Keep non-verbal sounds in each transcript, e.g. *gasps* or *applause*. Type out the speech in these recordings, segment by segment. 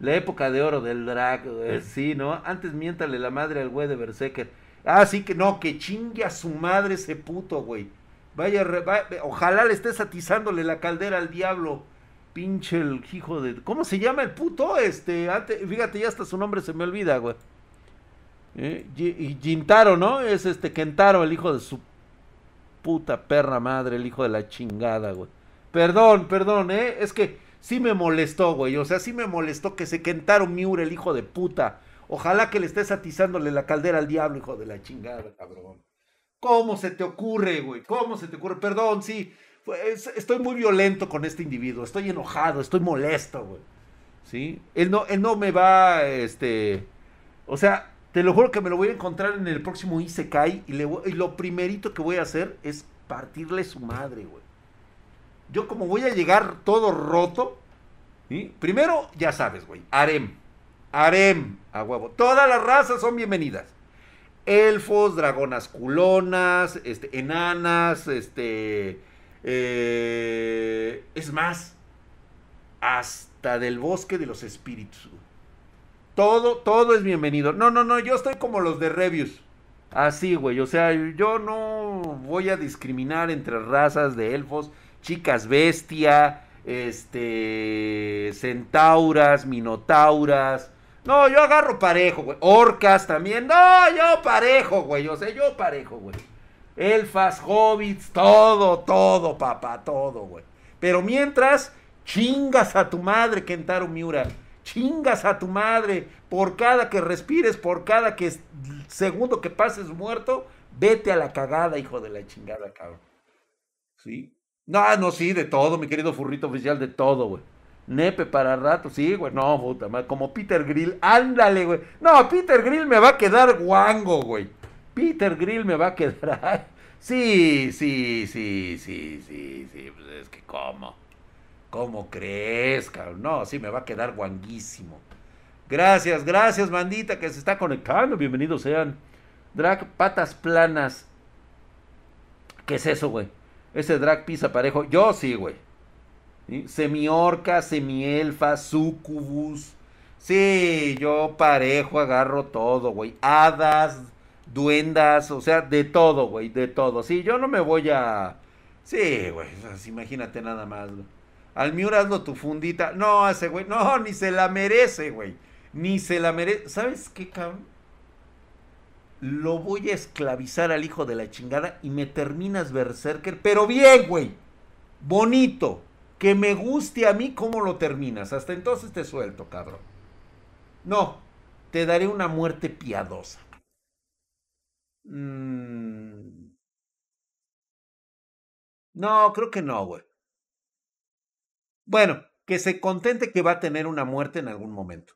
La época de oro del drag, güey. Sí, ¿no? Antes miéntale la madre al güey de Berserker. Ah, sí que no, que chingue a su madre ese puto, güey. Vaya, ojalá le estés atizándole la caldera al diablo. Pinche el hijo de. ¿Cómo se llama el puto? Este, antes, fíjate, ya hasta su nombre se me olvida, güey. ¿Eh? Y Gintaro, ¿no? Es este Kentaro, el hijo de su puta perra madre, el hijo de la chingada, güey. Perdón, perdón, ¿eh? Es que sí me molestó, güey. O sea, sí me molestó que se Kentaro Miura, el hijo de puta. Ojalá que le estés atizándole la caldera al diablo, hijo de la chingada, cabrón. ¿Cómo se te ocurre, güey? ¿Cómo se te ocurre? Perdón, sí. estoy muy violento con este individuo. Estoy enojado, estoy molesto, güey. ¿Sí? Él no, él no me va, este... O sea, te lo juro que me lo voy a encontrar en el próximo Isekai y, y lo primerito que voy a hacer es partirle su madre, güey. Yo como voy a llegar todo roto, primero, ya sabes, güey, harem. Harem, a huevo. Todas las razas son bienvenidas. Elfos, dragonas culonas, este, enanas, este... Eh, es más, hasta del bosque de los espíritus. Todo, todo es bienvenido. No, no, no, yo estoy como los de Reviews. Así, güey. O sea, yo no voy a discriminar entre razas de elfos, chicas bestia, este, centauras, minotauras. No, yo agarro parejo, güey. Orcas también. No, yo parejo, güey. O sea, yo parejo, güey. Elfas, hobbits, todo, todo, papá, todo, güey. Pero mientras, chingas a tu madre, Kentaro Miura chingas a tu madre por cada que respires, por cada que segundo que pases muerto, vete a la cagada, hijo de la chingada, cabrón. ¿Sí? No, no, sí, de todo, mi querido furrito oficial, de todo, güey. Nepe para rato, sí, güey. No, puta madre. Como Peter Grill. Ándale, güey. No, Peter Grill me va a quedar guango, güey. Peter Grill me va a quedar. *laughs* Sí, sí, sí, sí, sí, sí. Pues es que, ¿cómo? ¿Cómo crees, cabrón? No, sí, me va a quedar guanguísimo. Gracias, gracias, bandita, que se está conectando. Bienvenidos sean. Drag patas planas. ¿Qué es eso, güey? Ese drag pisa parejo. Yo sí, güey. Semi-orca, semi-elfa, sucubus. Sí, yo parejo agarro todo, güey. Hadas, duendas, o sea, de todo, güey, de todo. Sí, yo no me voy a... Sí, güey, imagínate nada más, güey. Al Miura hazlo tu fundita. No, ese güey, no, ni se la merece, güey. Ni se la merece. ¿Sabes qué, cabrón? Lo voy a esclavizar al hijo de la chingada y me terminas berserker. Pero bien, güey. Bonito. Que me guste a mí cómo lo terminas. Hasta entonces te suelto, cabrón. No, te daré una muerte piadosa. Mm. No, creo que no, güey. Bueno, que se contente que va a tener una muerte en algún momento.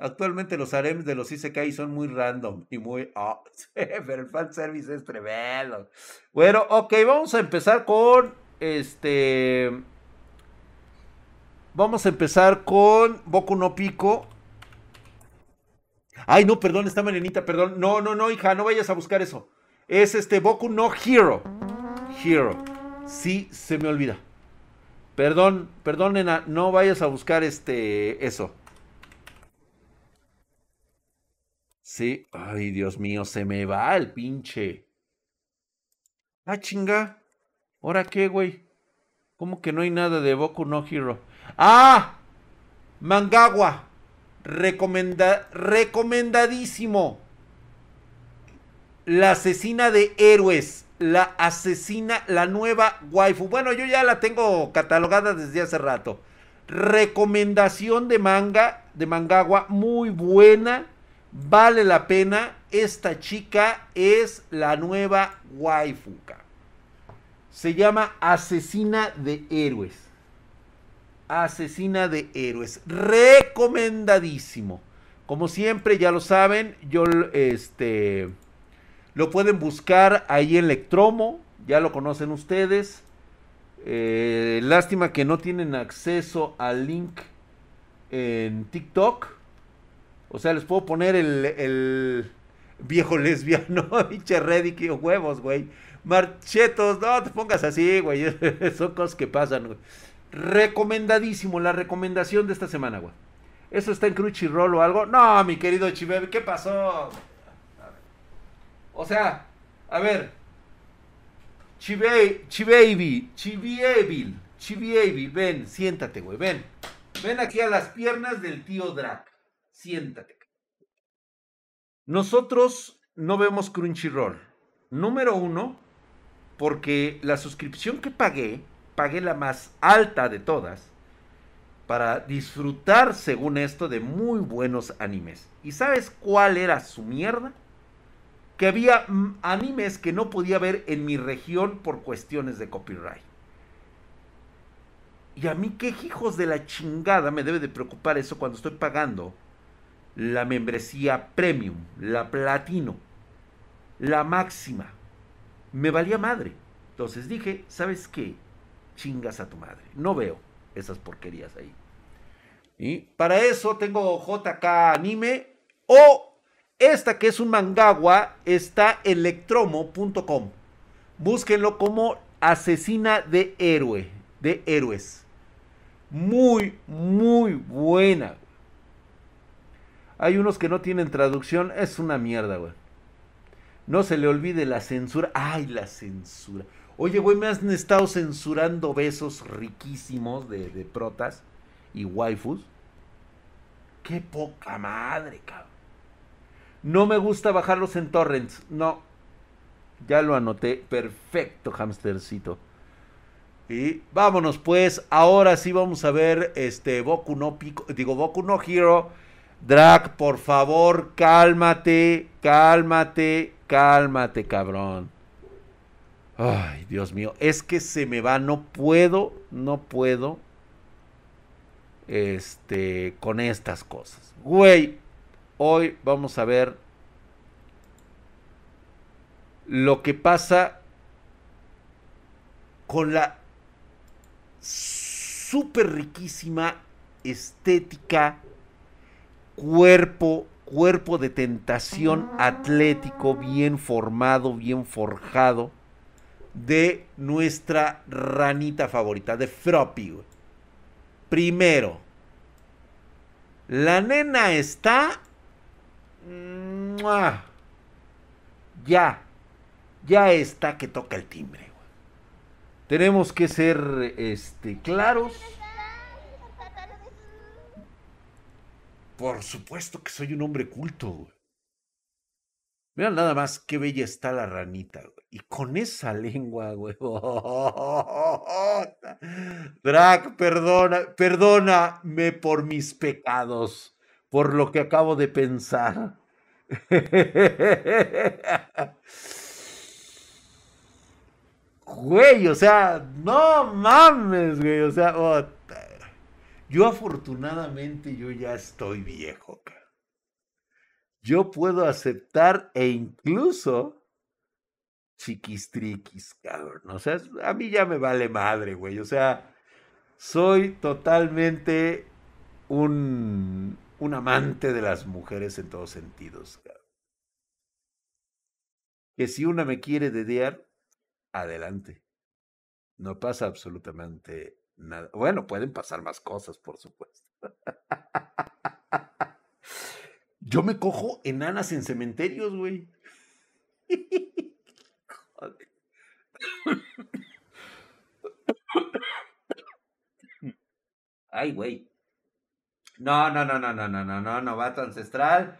Actualmente los harems de los Isekai son muy random y muy... *laughs* Oh, pero el fanservice es tremendo. Bueno, ok, vamos a empezar con... Este... Vamos a empezar con Boku no Pico. Ay, no, perdón, está Marianita, perdón. No, no, no, hija, no vayas a buscar eso. Es este Boku no Hero. Hero. Sí, se me olvida. Perdón, perdón, nena, no vayas a buscar este, eso. Sí, ay, Dios mío, se me va el pinche. Ah, chinga. ¿Ahora qué, güey? ¿Cómo que no hay nada de Boku no Hero? ¡Ah! Mangawa. Recomenda recomendadísimo. La asesina de héroes la asesina, la nueva waifu. Bueno, yo ya la tengo catalogada desde hace rato. Recomendación de manga, de Mangawa, muy buena. Vale la pena. Esta chica es la nueva waifu. Se llama Asesina de Héroes. Asesina de Héroes. Recomendadísimo. Como siempre, ya lo saben, yo este lo pueden buscar ahí en Lectromo, ya lo conocen ustedes. Eh, lástima que no tienen acceso al link en TikTok. O sea, les puedo poner el, viejo lesbiano, *laughs* pinche Reddick y huevos, güey. Marchetos, no te pongas así, güey. *laughs* Son cosas que pasan, güey. Recomendadísimo, la recomendación de esta semana, güey. ¿Eso está en Crunchyroll o algo? No, mi querido Chibaby, ¿qué pasó? O sea, a ver. Chibaby, Chibaby, Chibaby, ven, siéntate, güey, ven. Ven aquí a las piernas del tío Drac. Siéntate. Nosotros no vemos Crunchyroll. Número uno, porque la suscripción que pagué, pagué la más alta de todas, para disfrutar, según esto, de muy buenos animes. ¿Y sabes cuál era su mierda? Que había mm, animes que no podía ver en mi región por cuestiones de copyright. Y a mí qué hijos de la chingada me debe de preocupar eso cuando estoy pagando la membresía premium, la platino, la máxima. Me valía madre. Entonces dije, ¿sabes qué? Chingas a tu madre. No veo esas porquerías ahí. Y para eso tengo JK Anime o esta que es un mangawa está electromo.com. Búsquenlo como asesina de héroe, de héroes. Muy, muy buena. Hay unos que no tienen traducción. Es una mierda, güey. No se le olvide la censura. Ay, la censura. Oye, güey, me han estado censurando besos riquísimos de, de protas y waifus. Qué poca madre, cabrón. No me gusta bajarlos en torrents. No. Ya lo anoté. Perfecto, hamstercito. Y vámonos pues. Ahora sí vamos a ver este Boku no Pico. Digo, Boku no Hero Drag, por favor, cálmate, cálmate, cálmate, cabrón. Ay, Dios mío, es que se me va, no puedo, no puedo. Este, con estas cosas. Güey, hoy vamos a ver lo que pasa con la súper riquísima estética cuerpo, cuerpo de tentación atlético, bien formado, bien forjado, de nuestra ranita favorita, de Froppy. Primero, la nena está... Ya, ya está que toca el timbre. Tenemos que ser este, claros Por supuesto que soy un hombre culto, güey. Mira nada más qué bella está la ranita, güey. Y con esa lengua, güey. *laughs* Drac, perdona, perdóname por mis pecados, por lo que acabo de pensar. *laughs* Güey, o sea, no mames, güey. O sea, oh, yo afortunadamente yo ya estoy viejo, Yo puedo aceptar e incluso chiquistriquis, cabrón. O sea, a mí ya me vale madre, güey. O sea, soy totalmente un, un amante de las mujeres en todos sentidos, cabrón. Que si una me quiere dedear, adelante. No pasa absolutamente bueno, pueden pasar más cosas, por supuesto. *laughs* Yo me cojo enanas en cementerios, güey. Ay, güey. No, no, no, no, no, no, no, no, novato ancestral.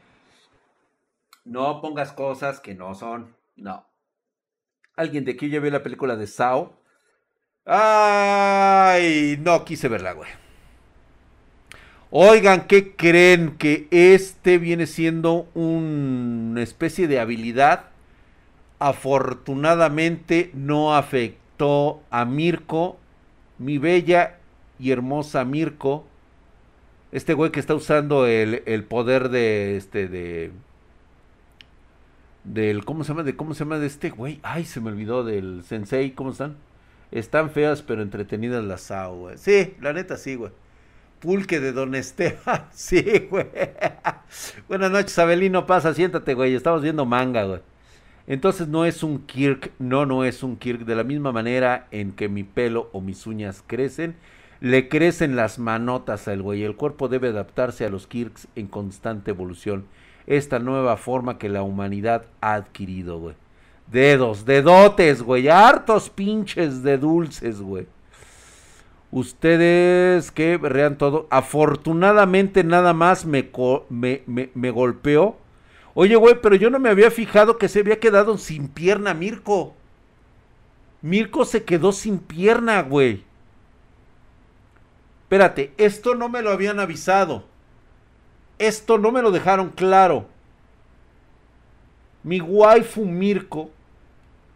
No pongas cosas que no son. No. ¿Alguien de aquí ya vio la película de Sao? Ay, no quise verla, güey. Oigan, ¿qué creen? Que este viene siendo una especie de habilidad. Afortunadamente no afectó a Mirko, mi bella y hermosa Mirko. Este güey que está usando el, el poder de este de del ¿cómo se llama? De cómo se llama de este güey. Ay, se me olvidó del sensei, ¿cómo están? Están feas pero entretenidas las SAO, güey. Sí, la neta sí, güey. Pulque de Don Esteban. *laughs* Sí, güey. *laughs* Buenas noches, Abelino. Pasa, siéntate, güey. Estamos viendo manga, güey. Entonces no es un Kirk. No, no es un Kirk. De la misma manera en que mi pelo o mis uñas crecen, Le crecen las manotas al güey. El cuerpo debe adaptarse a los Kirks en constante evolución. Esta nueva forma que la humanidad ha adquirido, güey. Dedos, dedotes, güey. Hartos pinches de dulces, güey. Ustedes que vean todo. Afortunadamente nada más me, me, me, golpeó. Oye, güey, pero yo no me había fijado que se había quedado sin pierna Mirko. Mirko se quedó sin pierna, güey. Espérate, esto no me lo habían avisado. Esto no me lo dejaron claro. Mi waifu Mirko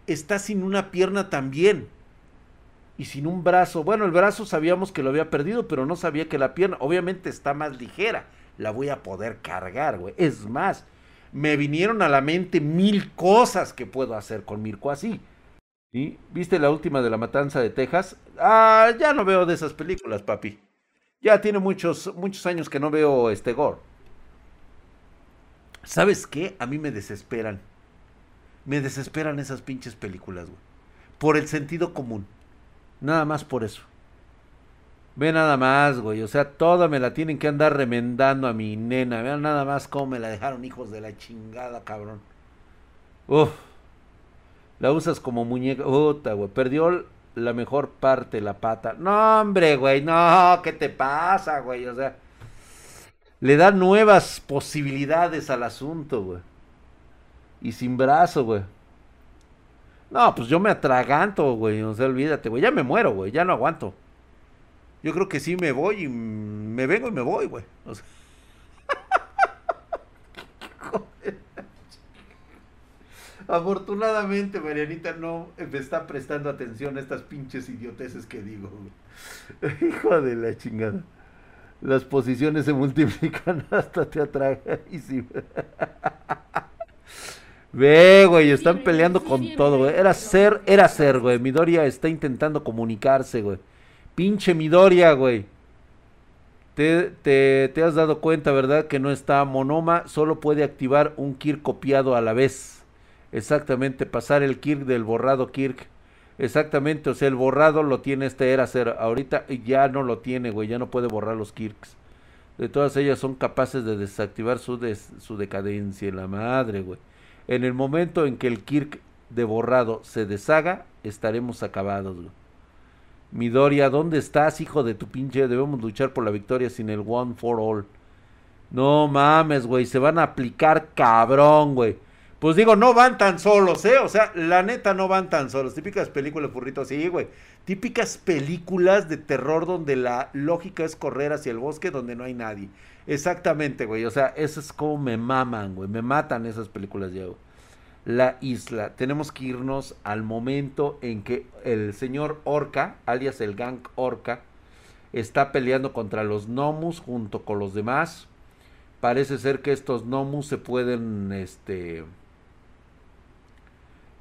está sin una pierna también y sin un brazo. Bueno, el brazo sabíamos que lo había perdido, pero no sabía que la pierna, obviamente está más ligera. La voy a poder cargar, güey. Es más, me vinieron a la mente mil cosas que puedo hacer con Mirko así. ¿Sí? ¿Viste la última de la matanza de Texas? Ah, ya no veo de esas películas, papi. Ya tiene muchos, muchos años que no veo este gore. ¿Sabes qué? A mí me desesperan. Me desesperan esas pinches películas, güey. Por el sentido común. Nada más por eso. Ve nada más, güey. O sea, toda me la tienen que andar remendando a mi nena. Vean nada más cómo me la dejaron hijos de la chingada, cabrón. Uf. La usas como muñeca. Puta, güey. Perdió la mejor parte, la pata. No, hombre, güey. No, ¿qué te pasa, güey? O sea, le da nuevas posibilidades al asunto, güey. Y sin brazo, güey. No, pues yo me atraganto, güey. O sea, olvídate, güey. Ya me muero, güey. Ya no aguanto. Yo creo que sí me voy y me vengo y me voy, güey. O sea... *laughs* Afortunadamente, Marianita no me está prestando atención a estas pinches idioteces que digo, güey. *laughs* Hijo de la chingada. Las posiciones se multiplican *laughs* hasta te atragan. Y sí. Ve, güey, están peleando con todo, güey. Era ser, era ser, güey. Midoria está intentando comunicarse, güey. Pinche Midoria, güey. Te, te, te, has dado cuenta, ¿verdad? Que no está Monoma, solo puede activar un Kirk copiado a la vez. Exactamente, pasar el Kirk del borrado Kirk. Exactamente, o sea, el borrado lo tiene este era ser. Ahorita ya no lo tiene, güey, ya no puede borrar los Kirks. De todas ellas son capaces de desactivar su, su decadencia, la madre, güey. En el momento en que el Kirk de borrado se deshaga, estaremos acabados. Midoria, ¿dónde estás, hijo de tu pinche? Debemos luchar por la victoria sin el one for all. No mames, güey, se van a aplicar cabrón, güey. Pues digo, no van tan solos, ¿eh? O sea, la neta no van tan solos. Típicas películas, furritos, sí, güey. Típicas películas de terror donde la lógica es correr hacia el bosque donde no hay nadie. Exactamente, güey. O sea, eso es como me maman, güey. Me matan esas películas, Diego. La isla. Tenemos que irnos al momento en que el señor Orca, alias el gang Orca, está peleando contra los Nomus junto con los demás. Parece ser que estos Nomus se pueden, este,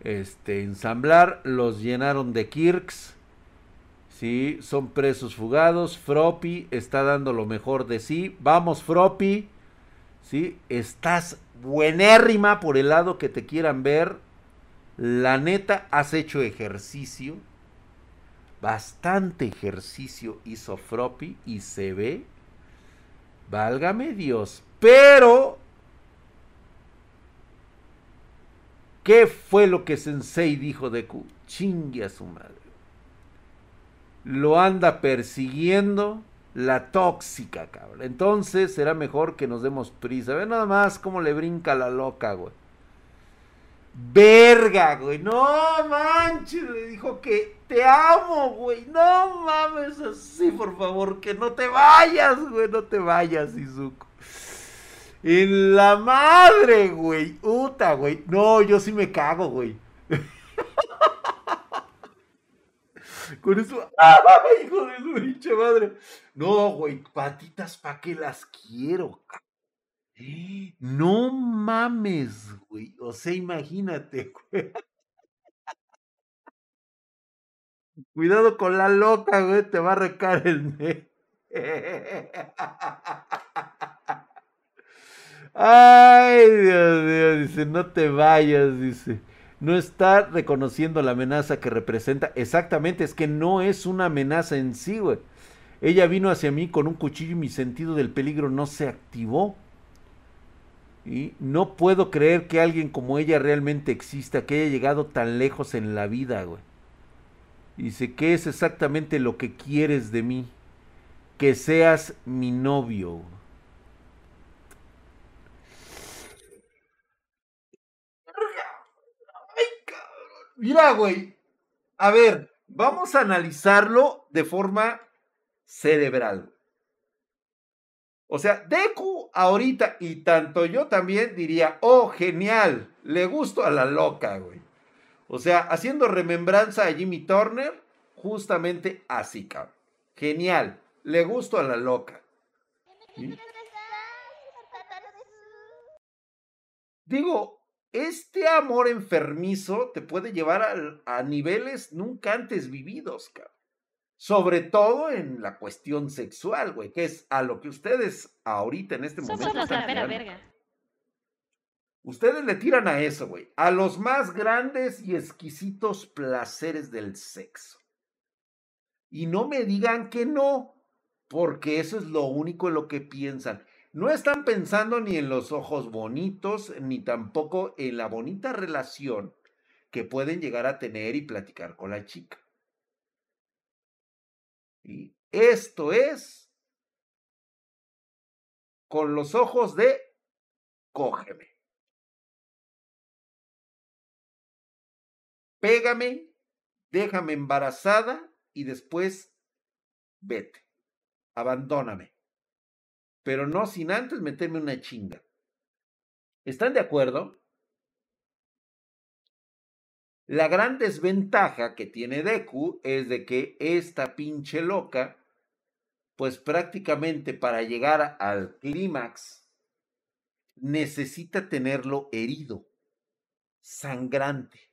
este, ensamblar. Los llenaron de Kirks ¿sí? Son presos fugados. Froppy está dando lo mejor de sí. Vamos, Froppy. ¿Sí? Estás buenérrima por el lado que te quieran ver. La neta, has hecho ejercicio. Bastante ejercicio hizo Froppy y se ve. Válgame Dios. Pero... ¿Qué fue lo que Sensei dijo de Q? Chingue a su madre lo anda persiguiendo la tóxica, cabrón. Entonces será mejor que nos demos prisa. Ve nada más cómo le brinca la loca, güey. Verga, güey. No manches, le dijo que te amo, güey. No mames así, por favor, que no te vayas, güey. No te vayas, Izuku. En la madre, güey. Uta, güey. No, yo sí me cago, güey. *laughs* Con eso, *laughs* ¡ah, hijo de su pinche madre! No, güey, patitas, ¿pa' qué las quiero? *gasps* No mames, güey. O sea, imagínate, *laughs* güey. Cuidado con la loca, güey, te va a recar el *laughs* Ay, Dios mío, dice, no te vayas, dice no está reconociendo la amenaza que representa. Exactamente, es que no es una amenaza en sí, güey. Ella vino hacia mí con un cuchillo y mi sentido del peligro no se activó. Y no puedo creer que alguien como ella realmente exista, que haya llegado tan lejos en la vida, güey. Dice, ¿qué es exactamente lo que quieres de mí? Que seas mi novio. Mira, güey. A ver, vamos a analizarlo de forma cerebral. O sea, Deku ahorita y tanto yo también diría, oh, genial, le gusto a la loca, güey. O sea, haciendo remembranza a Jimmy Turner, justamente así, cabrón. Genial, le gusto a la loca. Digo, este amor enfermizo te puede llevar a, a niveles nunca antes vividos, cabrón. Sobre todo en la cuestión sexual, güey, que es a lo que ustedes ahorita en este momento. verga. Ustedes le tiran a eso, güey. A los más grandes y exquisitos placeres del sexo. Y no me digan que no, porque eso es lo único en lo que piensan. No están pensando ni en los ojos bonitos, ni tampoco en la bonita relación que pueden llegar a tener y platicar con la chica. Y esto es con los ojos de cógeme. Pégame, déjame embarazada y después vete. Abandóname. Pero no sin antes meterme una chinga. ¿Están de acuerdo? La gran desventaja que tiene Deku es de que esta pinche loca, pues prácticamente para llegar al clímax, necesita tenerlo herido, sangrante.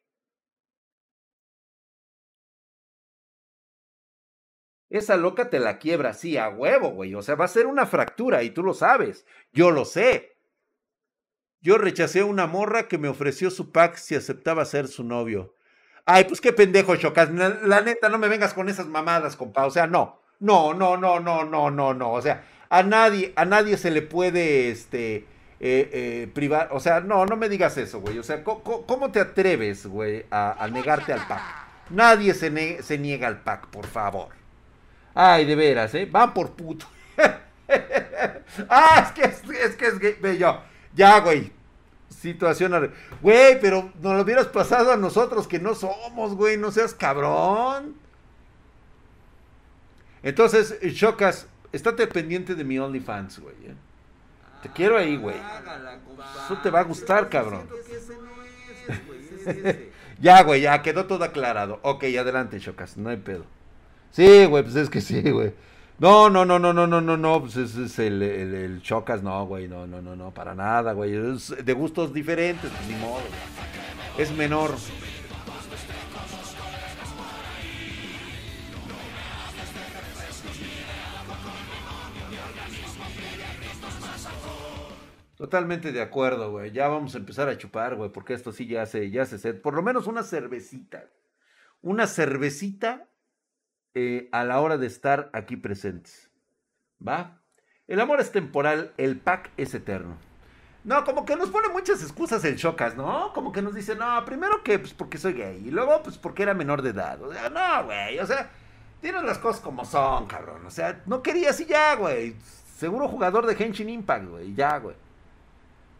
Esa loca te la quiebra así a huevo, güey. O sea, va a ser una fractura y tú lo sabes. Yo lo sé. Yo rechacé a una morra que me ofreció su pack si aceptaba ser su novio. Ay, pues qué pendejo, Chocas. La, neta, no me vengas con esas mamadas, compa. O sea, no. No, no, no, no, no, no, no. O sea, a nadie, a nadie se le puede, este, eh, eh, privar. O sea, no, no me digas eso, güey. O sea, ¿cómo, te atreves, güey, a, negarte al pack? Nadie se, se niega al pack, por favor. Ay, de veras, ¿eh? Van por puto. *laughs* ah, es que es, es que es gay. Yo, ya, güey. Situación. Güey, pero nos lo hubieras pasado a nosotros que no somos, güey. No seas cabrón. Entonces, Chocas, estate pendiente de mi OnlyFans, güey. ¿eh? Te quiero ahí, güey. Eso te va a gustar, cabrón. *laughs* ya, güey, ya quedó todo aclarado. Ok, adelante, Chocas, no hay pedo. Sí, güey, pues es que sí, güey. No, no, no, no, no, no, no, no, pues ese es el, el, Chocas, no, güey, no, no, no, no, para nada, güey. Es de gustos diferentes, pues ni modo. Es menor. Totalmente de acuerdo, güey. Ya vamos a empezar a chupar, güey, porque esto sí ya se, ya se, por lo menos una cervecita. Una cervecita eh, a la hora de estar aquí presentes. ¿Va? El amor es temporal, el pack es eterno. No, como que nos pone muchas excusas el Chocas, ¿no? Como que nos dice, no, primero que pues porque soy gay, y luego pues porque era menor de edad. O sea, no, güey, o sea, tienes las cosas como son, cabrón. O sea, no querías y ya, güey. Seguro jugador de Henshin Impact, güey, ya, güey.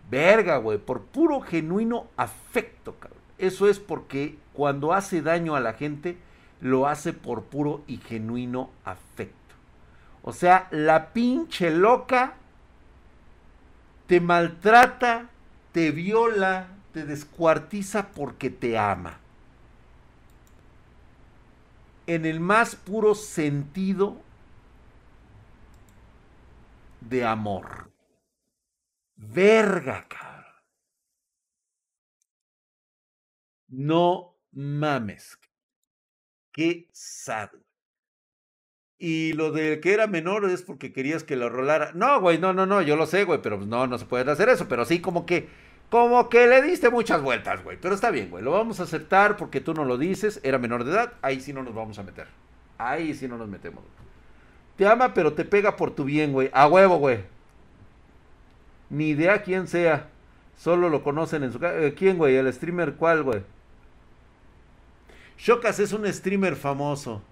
Verga, güey, por puro genuino afecto, cabrón. Eso es porque cuando hace daño a la gente, lo hace por puro y genuino afecto. O sea, la pinche loca te maltrata, te viola, te descuartiza porque te ama. En el más puro sentido de amor. Verga, cabrón. No mames. Qué sad. Y lo de que era menor es porque querías que lo rolara. No, güey, no, no, no, yo lo sé, güey, pero pues no, no se puede hacer eso. Pero sí, como que, como que le diste muchas vueltas, güey. Pero está bien, güey, lo vamos a aceptar porque tú no lo dices, era menor de edad, ahí sí no nos vamos a meter. Ahí sí no nos metemos. Te ama, pero te pega por tu bien, güey. A huevo, güey. Ni idea quién sea. Solo lo conocen en su casa. Eh, ¿Quién, güey? ¿El streamer cuál, güey? Shokas es un streamer famoso.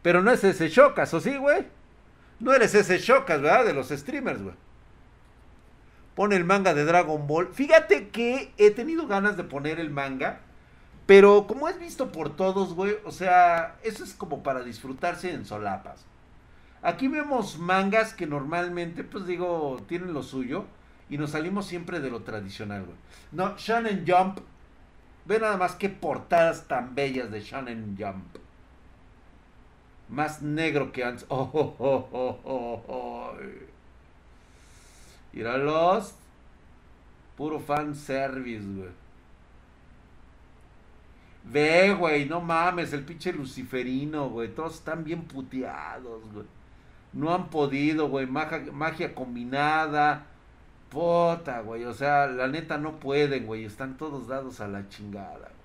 Pero no es ese Shokas, ¿o sí, güey? No eres ese Shokas, ¿verdad? De los streamers, güey. Pone el manga de Dragon Ball. Fíjate que he tenido ganas de poner el manga. Pero como es visto por todos, güey. O sea, eso es como para disfrutarse en solapas. Aquí vemos mangas que normalmente, pues digo, tienen lo suyo. Y nos salimos siempre de lo tradicional, güey. No, Shonen Jump. Ve nada más qué portadas tan bellas de Shonen Jump. Más negro que antes. Oh, oh, oh, oh, oh, oh. Lost. Puro fan service, güey. Ve, güey, no mames, el pinche luciferino, güey. Todos están bien puteados, güey. No han podido, güey. Magia, combinada. Puta, güey. O sea, la neta no pueden, güey. Están todos dados a la chingada, güey.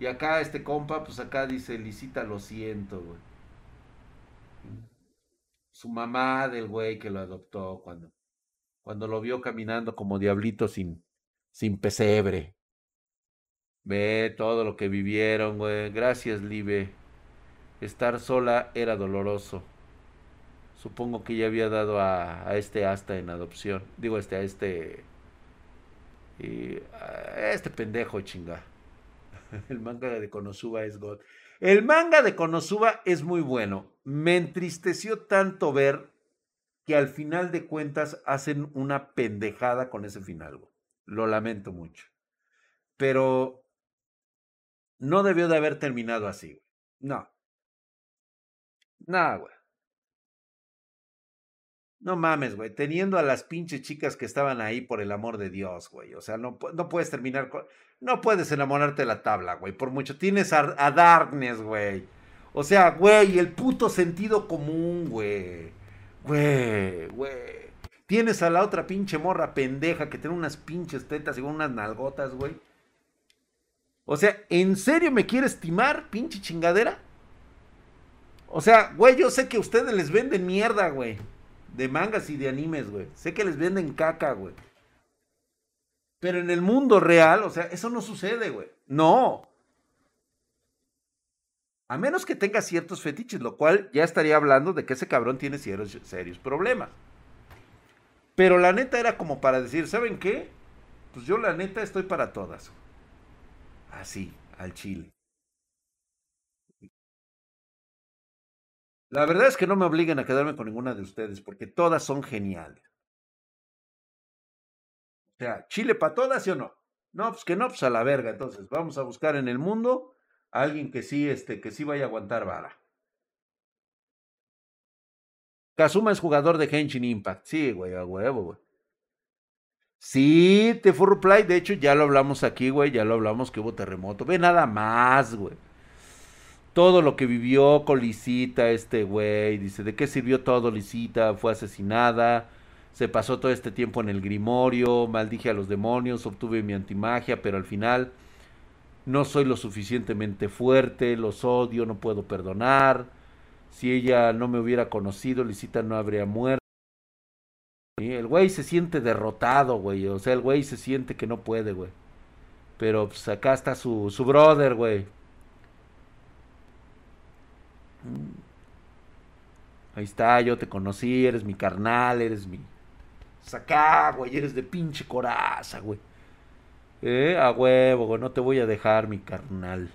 Y acá este compa, pues acá dice, Licita, lo siento, güey. Su mamá del güey que lo adoptó cuando, cuando lo vio caminando como diablito sin, sin pesebre. Ve todo lo que vivieron, güey. Gracias, Libe. Estar sola era doloroso. Supongo que ya había dado a, a este asta en adopción. Digo, este, a este. Y, este pendejo, chinga. *laughs* El manga de Konosuba es God. El manga de Konosuba es muy bueno. Me entristeció tanto ver que al final de cuentas hacen una pendejada con ese final. Lo lamento mucho. Pero no debió de haber terminado así. No. Nada, güey. No mames, güey. Teniendo a las pinches chicas que estaban ahí por el amor de Dios, güey. O sea, no, no puedes terminar con. No puedes enamorarte de la tabla, güey. Por mucho. Tienes a, Darkness, güey. O sea, güey, el puto sentido común, güey. Güey, güey. Tienes a la otra pinche morra pendeja que tiene unas pinches tetas y unas nalgotas, güey. O sea, ¿en serio me quieres estimar, pinche chingadera? O sea, güey, yo sé que ustedes les venden mierda, güey de mangas y de animes, güey. Sé que les venden caca, güey. Pero en el mundo real, o sea, eso no sucede, güey. No. A menos que tenga ciertos fetiches, lo cual ya estaría hablando de que ese cabrón tiene serios, problemas. Pero la neta era como para decir, ¿saben qué? Pues yo la neta estoy para todas. Así, al chile. La verdad es que no me obliguen a quedarme con ninguna de ustedes, porque todas son geniales. O sea, Chile para todas, ¿sí o no? No, pues que no, pues a la verga. Entonces, vamos a buscar en el mundo a alguien que sí, este, que sí vaya a aguantar vara. Kazuma es jugador de Henshin Impact. Sí, güey, a huevo, güey. Sí, te fue reply. De hecho, ya lo hablamos aquí, güey. Ya lo hablamos que hubo terremoto. Ve nada más, güey todo lo que vivió con Lisita, este güey, dice, ¿de qué sirvió todo Lisita? Fue asesinada, se pasó todo este tiempo en el grimorio, maldije a los demonios, obtuve mi antimagia, pero al final no soy lo suficientemente fuerte, los odio, no puedo perdonar. Si ella no me hubiera conocido, Lisita no habría muerto. El güey se siente derrotado, güey. O sea, el güey se siente que no puede, güey. Pero pues acá está su, su brother, güey. Ahí está, yo te conocí, eres mi carnal, eres mi. Sacá, güey, eres de pinche coraza, güey. Eh, a huevo, güey, no te voy a dejar, mi carnal.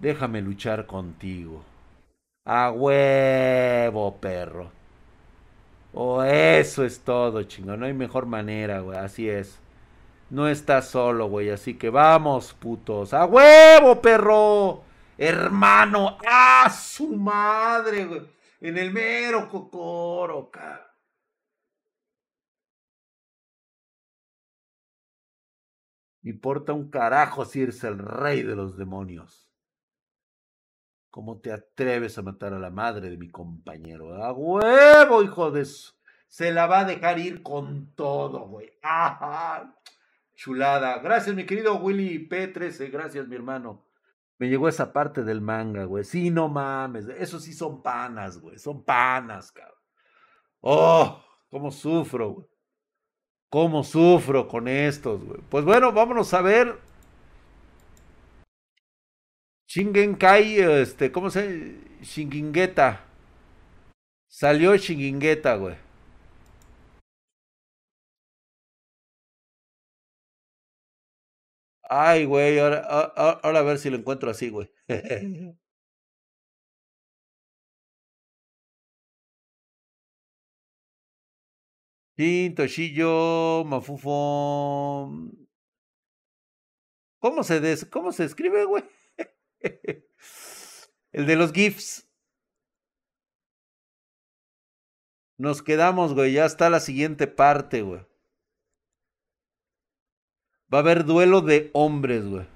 Déjame luchar contigo. A huevo, perro. Oh, eso es todo, chingo. No hay mejor manera, güey. Así es. No estás solo, güey. Así que vamos, putos. ¡A huevo, perro! Hermano, ¡a su madre, güey! En el mero cocoro, cara. Importa un carajo si eres el rey de los demonios. ¿Cómo te atreves a matar a la madre de mi compañero? ¡A huevo, hijo de! Se la va a dejar ir con todo, güey. ¡Ajá! Chulada. Gracias, mi querido Willy P13. Gracias, mi hermano. Me llegó esa parte del manga, güey. Sí, no mames. Esos sí son panas, güey. Son panas, cabrón. Oh, cómo sufro, güey. Cómo sufro con estos, güey. Pues bueno, vámonos a ver. Shingenkai, este, ¿cómo se? Shingingeta. Salió Shingingeta, güey. Ay, güey, ahora, ahora, a ver si lo encuentro así, güey. *laughs* Sí, Toshillo, Mafufo. ¿Cómo se, des, ¿Cómo se escribe, güey? *laughs* El de los GIFs. Nos quedamos, güey. Ya está la siguiente parte, güey. Va a haber duelo de hombres, güey.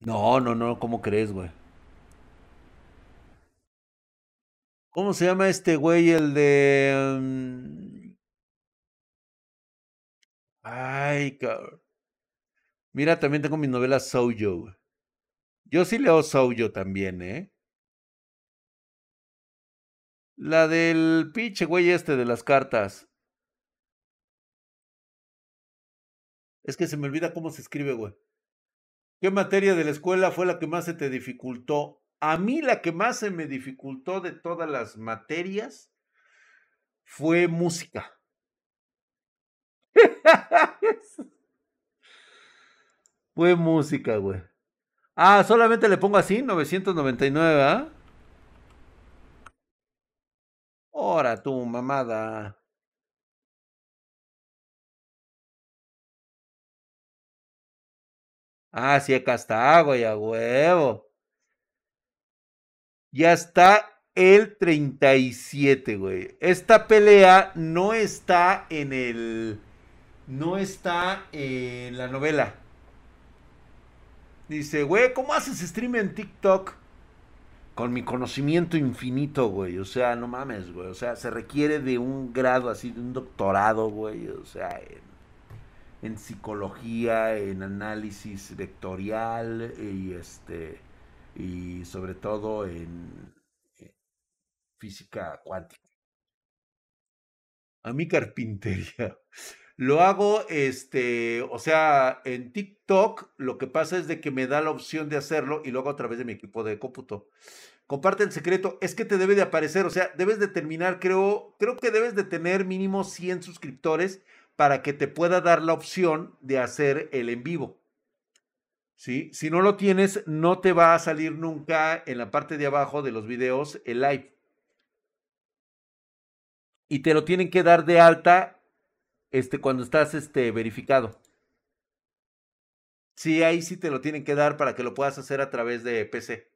No, no, no, ¿cómo crees, güey? ¿Cómo se llama este güey? El de. Mm? Ay, cabrón. Mira, también tengo mi novela Soujo. Yo sí leo Soujo también, ¿eh? La del pinche güey este de las cartas. Es que se me olvida cómo se escribe, güey. ¿Qué materia de la escuela fue la que más se te dificultó? A mí la que más se me dificultó de todas las materias fue música. *laughs* fue música, güey. Ah, solamente le pongo así, 999, ¿ah? Ahora tú, mamada. Ah, sí, acá está, güey, a huevo. Ya está el 37, güey. Esta pelea no está en el. No está en la novela. Dice, güey, ¿cómo haces stream en TikTok? Con mi conocimiento infinito, güey. O sea, no mames, güey. O sea, se requiere de un grado así, de un doctorado, güey. O sea, en psicología, en análisis vectorial y este y sobre todo en eh, física cuántica. A mi carpintería. *laughs* Lo hago, este, o sea, en TikTok lo que pasa es de que me da la opción de hacerlo y lo hago a través de mi equipo de cómputo. Comparte el secreto, es que te debe de aparecer, o sea, debes de terminar, creo, creo que debes de tener mínimo 100 suscriptores para que te pueda dar la opción de hacer el en vivo. ¿sí? Si no lo tienes, no te va a salir nunca en la parte de abajo de los videos el live. Y te lo tienen que dar de alta este, cuando estás este, verificado. Sí, ahí sí te lo tienen que dar para que lo puedas hacer a través de PC.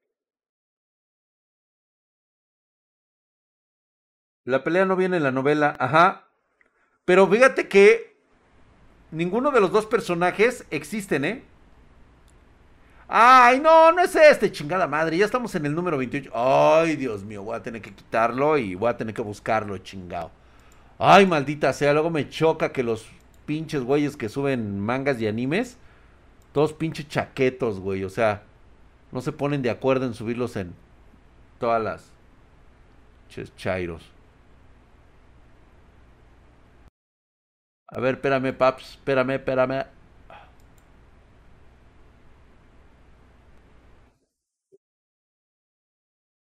La pelea no viene en la novela, ajá. Pero fíjate que ninguno de los dos personajes existen, ¿eh? Ay, no, no es este, chingada madre. Ya estamos en el número 28. Ay, Dios mío, voy a tener que quitarlo y voy a tener que buscarlo, chingado. Ay, maldita sea, luego me choca que los pinches güeyes que suben mangas y animes, todos pinches chaquetos, güey. O sea, no se ponen de acuerdo en subirlos en todas las chairos. A ver, espérame, paps, espérame, espérame.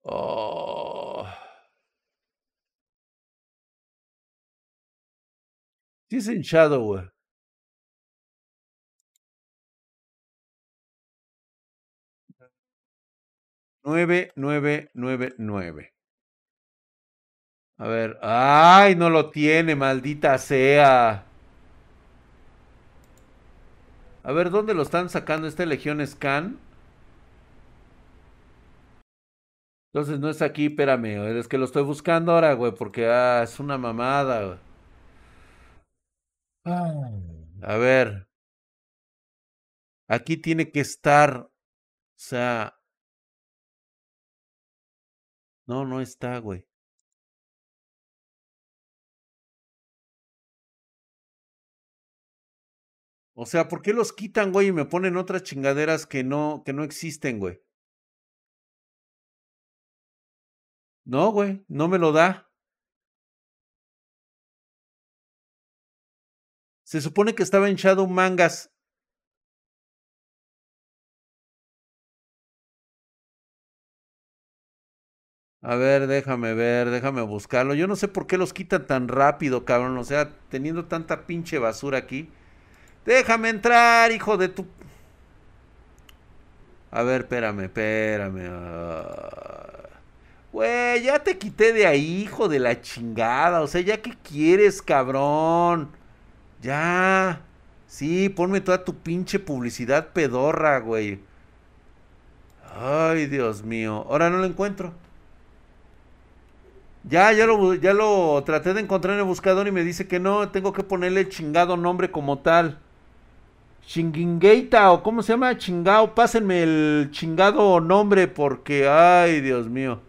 Oh. Sí es en Shadow, güey. Nueve, nueve, nueve, nueve. A ver. ¡Ay! No lo tiene, maldita sea. A ver, ¿dónde lo están sacando esta Legión Scan? Entonces no es aquí, espérame, es que lo estoy buscando ahora, güey, porque ah, es una mamada, güey. A ver. Aquí tiene que estar. O sea. No, no está, güey. O sea, ¿por qué los quitan, güey, y me ponen otras chingaderas que no, que no existen, güey? No, güey, no me lo da. Se supone que estaba en Shadow Mangas. A ver, déjame ver, déjame buscarlo. Yo no sé por qué los quitan tan rápido, cabrón. O sea, teniendo tanta pinche basura aquí. Déjame entrar, hijo de tu... A ver, espérame, espérame. Ah. Güey, ya te quité de ahí, hijo de la chingada. O sea, ¿ya qué quieres, cabrón? Ya. Sí, ponme toda tu pinche publicidad pedorra, güey. Ay, Dios mío. Ahora no lo encuentro. Ya, ya lo, ya lo traté de encontrar en el buscador y me dice que no, tengo que ponerle chingado nombre como tal. Chingingeita o cómo se llama, chingao, pásenme el chingado nombre porque, ay, Dios mío.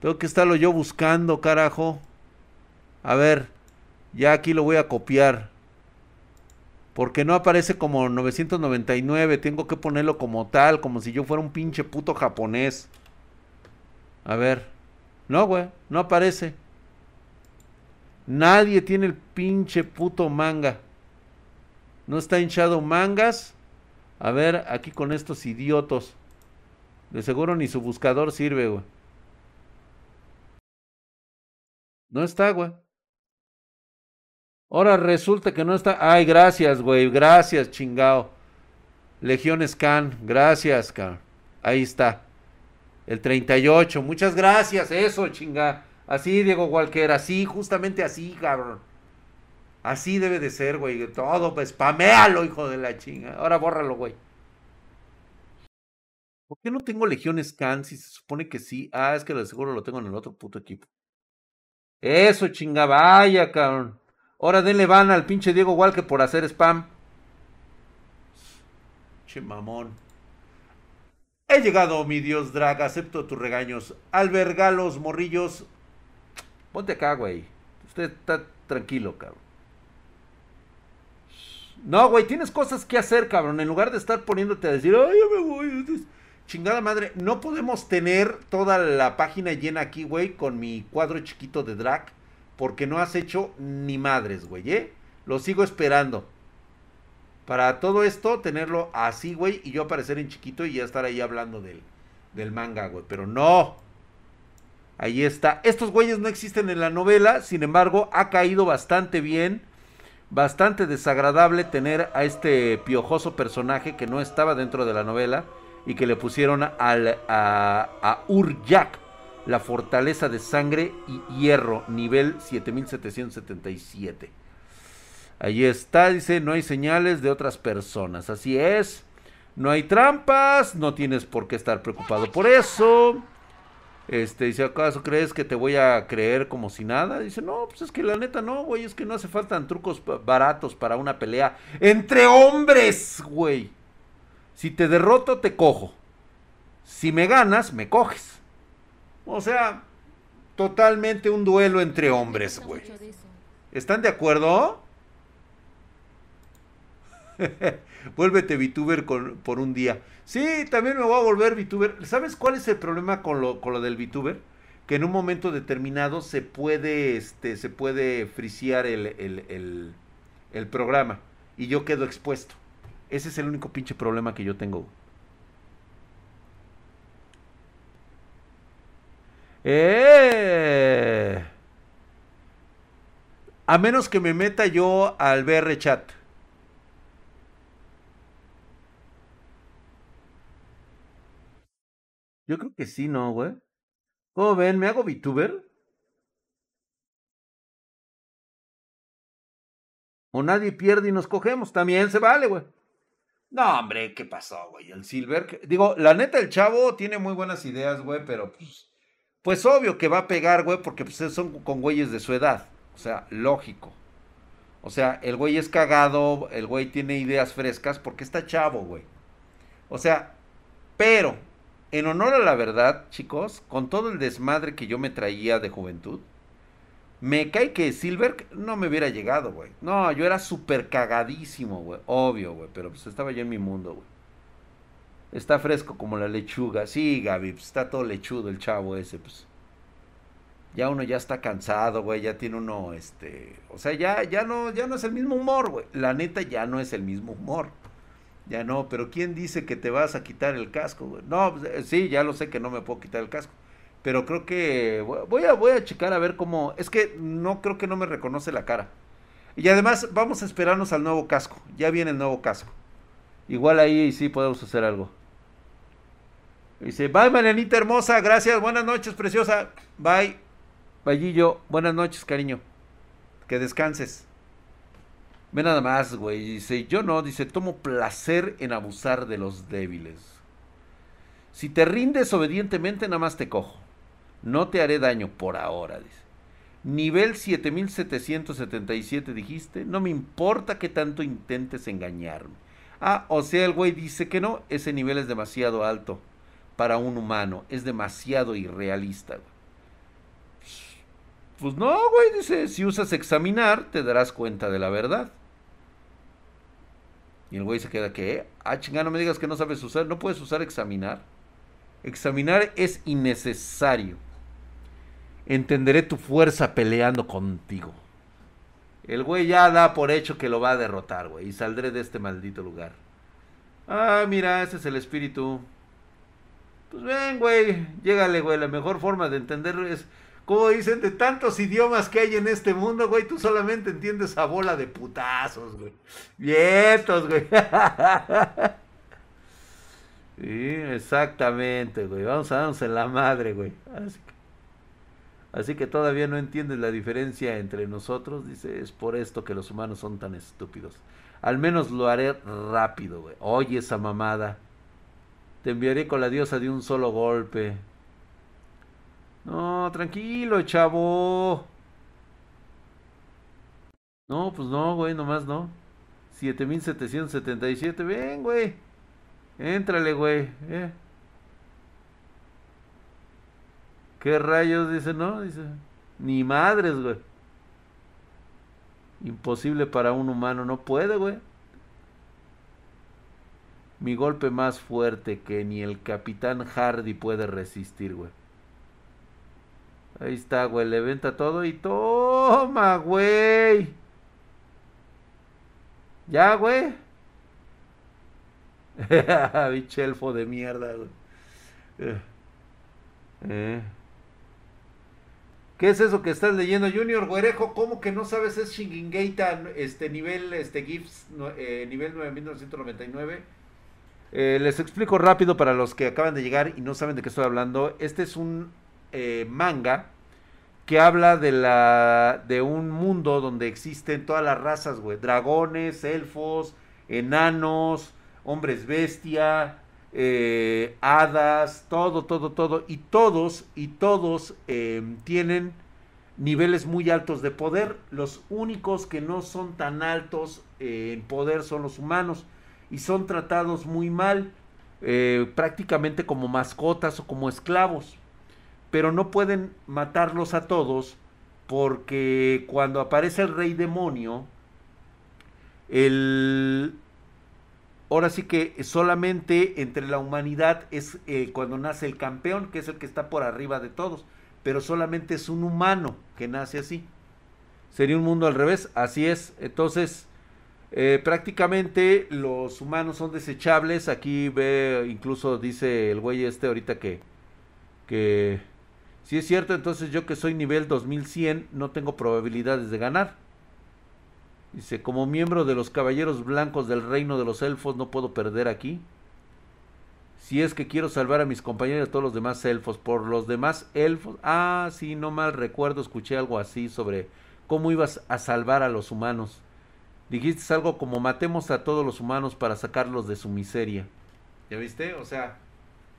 Tengo que estarlo yo buscando, carajo. A ver, ya aquí lo voy a copiar. Porque no aparece como 999, tengo que ponerlo como tal, como si yo fuera un pinche puto japonés. A ver. No, güey, no aparece. Nadie tiene el pinche puto manga. No está hinchado mangas. A ver, aquí con estos idiotos. De seguro ni su buscador sirve, güey. No está, güey. Ahora resulta que no está. Ay, gracias, güey. Gracias, chingao. Legión Scan. Gracias, cabrón. Ahí está. El 38. Muchas gracias. Eso, chinga. Así, Diego Walker. Así, justamente así, cabrón. Así debe de ser, güey. Todo, pues, spamealo, hijo de la chinga. Ahora bórralo, güey. ¿Por qué no tengo Legión Scan si se supone que sí? Ah, es que lo seguro lo tengo en el otro puto equipo. Eso, chinga, vaya, cabrón. Ahora denle van al pinche Diego Walker por hacer spam. Che mamón. He llegado, mi dios drag, acepto tus regaños. Albergalos, morrillos. Ponte acá, güey. Usted está tranquilo, cabrón. No, güey, tienes cosas que hacer, cabrón. En lugar de estar poniéndote a decir, ay, ya me voy. Chingada madre, no podemos tener toda la página llena aquí, güey, con mi cuadro chiquito de drag. Porque no has hecho ni madres, güey, ¿eh? Lo sigo esperando. Para todo esto, tenerlo así, güey, y yo aparecer en chiquito y ya estar ahí hablando del, del manga, güey. Pero no. Ahí está. Estos güeyes no existen en la novela, sin embargo, ha caído bastante bien. Bastante desagradable tener a este piojoso personaje que no estaba dentro de la novela y que le pusieron al, a, a la fortaleza de sangre y hierro, nivel 7777. Ahí está, dice, no hay señales de otras personas. Así es. No hay trampas, no tienes por qué estar preocupado por eso. Este, dice, ¿acaso crees que te voy a creer como si nada? Dice, no, pues es que la neta no, güey, es que no hace falta trucos baratos para una pelea entre hombres, güey. Si te derroto, te cojo. Si me ganas, me coges. O sea, totalmente un duelo entre hombres, güey. ¿Están de acuerdo? *laughs* Vuélvete VTuber por un día. Sí, también me voy a volver VTuber. ¿Sabes cuál es el problema con lo, con lo del VTuber? Que en un momento determinado se puede, este, se puede frisear el, el, el programa. Y yo quedo expuesto. Ese es el único pinche problema que yo tengo. Eh. A menos que me meta yo al BR chat. Yo creo que sí, ¿no, güey? ¿Cómo ven? ¿Me hago VTuber? O nadie pierde y nos cogemos. También se vale, güey. No, hombre, ¿qué pasó, güey? El Silver. Digo, la neta, el chavo tiene muy buenas ideas, güey, pero pues. Pues obvio que va a pegar, güey, porque pues, son con güeyes de su edad. O sea, lógico. O sea, el güey es cagado, el güey tiene ideas frescas porque está chavo, güey. O sea, pero en honor a la verdad, chicos, con todo el desmadre que yo me traía de juventud, Me cae que Silver no me hubiera llegado, güey. No, yo era súper cagadísimo, güey. Obvio, güey. Pero pues estaba yo en mi mundo, güey. Está fresco como la lechuga. Sí, Gaby, pues está todo lechudo el chavo ese, pues. Ya uno ya está cansado, güey. Ya tiene uno, este. O sea, ya, ya no, ya no es el mismo humor, güey. La neta ya no es el mismo humor. Ya no, pero ¿quién dice que te vas a quitar el casco? No, pues, eh, sí, ya lo sé que no me puedo quitar el casco pero creo que voy a, voy a checar a ver cómo. Es que no creo que no me reconoce la cara. Y además, vamos a esperarnos al nuevo casco. Ya viene el nuevo casco. Igual ahí sí podemos hacer algo. Dice, bye, Marianita hermosa, gracias, buenas noches, preciosa. Bye. Vallillo, buenas noches, cariño. Que descanses. Ve nada más, güey. Dice, yo no, dice, tomo placer en abusar de los débiles. Si te rindes obedientemente, nada más te cojo. No te haré daño por ahora, dice. Nivel 7777 dijiste, no me importa que tanto intentes engañarme. Ah, o sea, el güey dice que no, ese nivel es demasiado alto para un humano, es demasiado irrealista. Pues no, güey, dice, si usas examinar, te darás cuenta de la verdad. Y el güey se queda que, ah, chingada, no me digas que no sabes usar, no puedes usar examinar. Examinar es innecesario. Entenderé tu fuerza peleando contigo. El güey ya da por hecho que lo va a derrotar, güey. Y saldré de este maldito lugar. Ah, mira, ese es el espíritu. Pues ven, güey. Llégale, güey. La mejor forma de entender es... Como dicen, de tantos idiomas que hay en este mundo, güey, tú solamente entiendes a bola de putazos, güey. Vientos, güey. *laughs* sí, exactamente, güey. Vamos a darnos en la madre, güey. Así que... Así que todavía no entiendes la diferencia entre nosotros. Dice, es por esto que los humanos son tan estúpidos. Al menos lo haré rápido, güey. Oye esa mamada. Te enviaré con la diosa de un solo golpe. No, tranquilo, chavo. No, pues no, güey, nomás no. 7777, ven, güey. Éntrale, güey. Eh. ¿Qué rayos? Dice, no, dice. Ni madres, güey. Imposible para un humano, no puede, güey. Mi golpe más fuerte que ni el capitán Hardy puede resistir, güey. Ahí está, güey. Le venta todo y toma, güey. Ya, güey. *laughs* Bichelfo de mierda, güey. Eh. eh. ¿Qué es eso que estás leyendo, Junior Güerejo? ¿Cómo que no sabes? Es Shingingata, este nivel, este GIFs, eh, nivel 9999. Eh, les explico rápido para los que acaban de llegar y no saben de qué estoy hablando. Este es un eh, manga que habla de la de un mundo donde existen todas las razas, dragones, elfos, enanos, hombres bestia, eh, hadas, todo, todo, todo, y todos, y todos eh, tienen niveles muy altos de poder. Los únicos que no son tan altos eh, en poder son los humanos y son tratados muy mal, prácticamente como mascotas o como esclavos. Pero no pueden matarlos a todos porque cuando aparece el rey demonio, el, ahora sí que solamente entre la humanidad es eh, cuando nace el campeón, que es el que está por arriba de todos, pero solamente es un humano que nace así. Sería un mundo al revés, así es. Entonces, eh, prácticamente los humanos son desechables. Aquí ve, incluso dice el güey este ahorita que, que si es cierto, entonces yo que soy nivel 2100 no tengo probabilidades de ganar. Dice, como miembro de los caballeros blancos del reino de los elfos no puedo perder aquí. Si es que quiero salvar a mis compañeros y a todos los demás elfos. Por los demás elfos. Ah, sí, no mal recuerdo, escuché algo así sobre cómo ibas a salvar a los humanos. Dijiste algo como matemos a todos los humanos para sacarlos de su miseria. ¿Ya viste? O sea,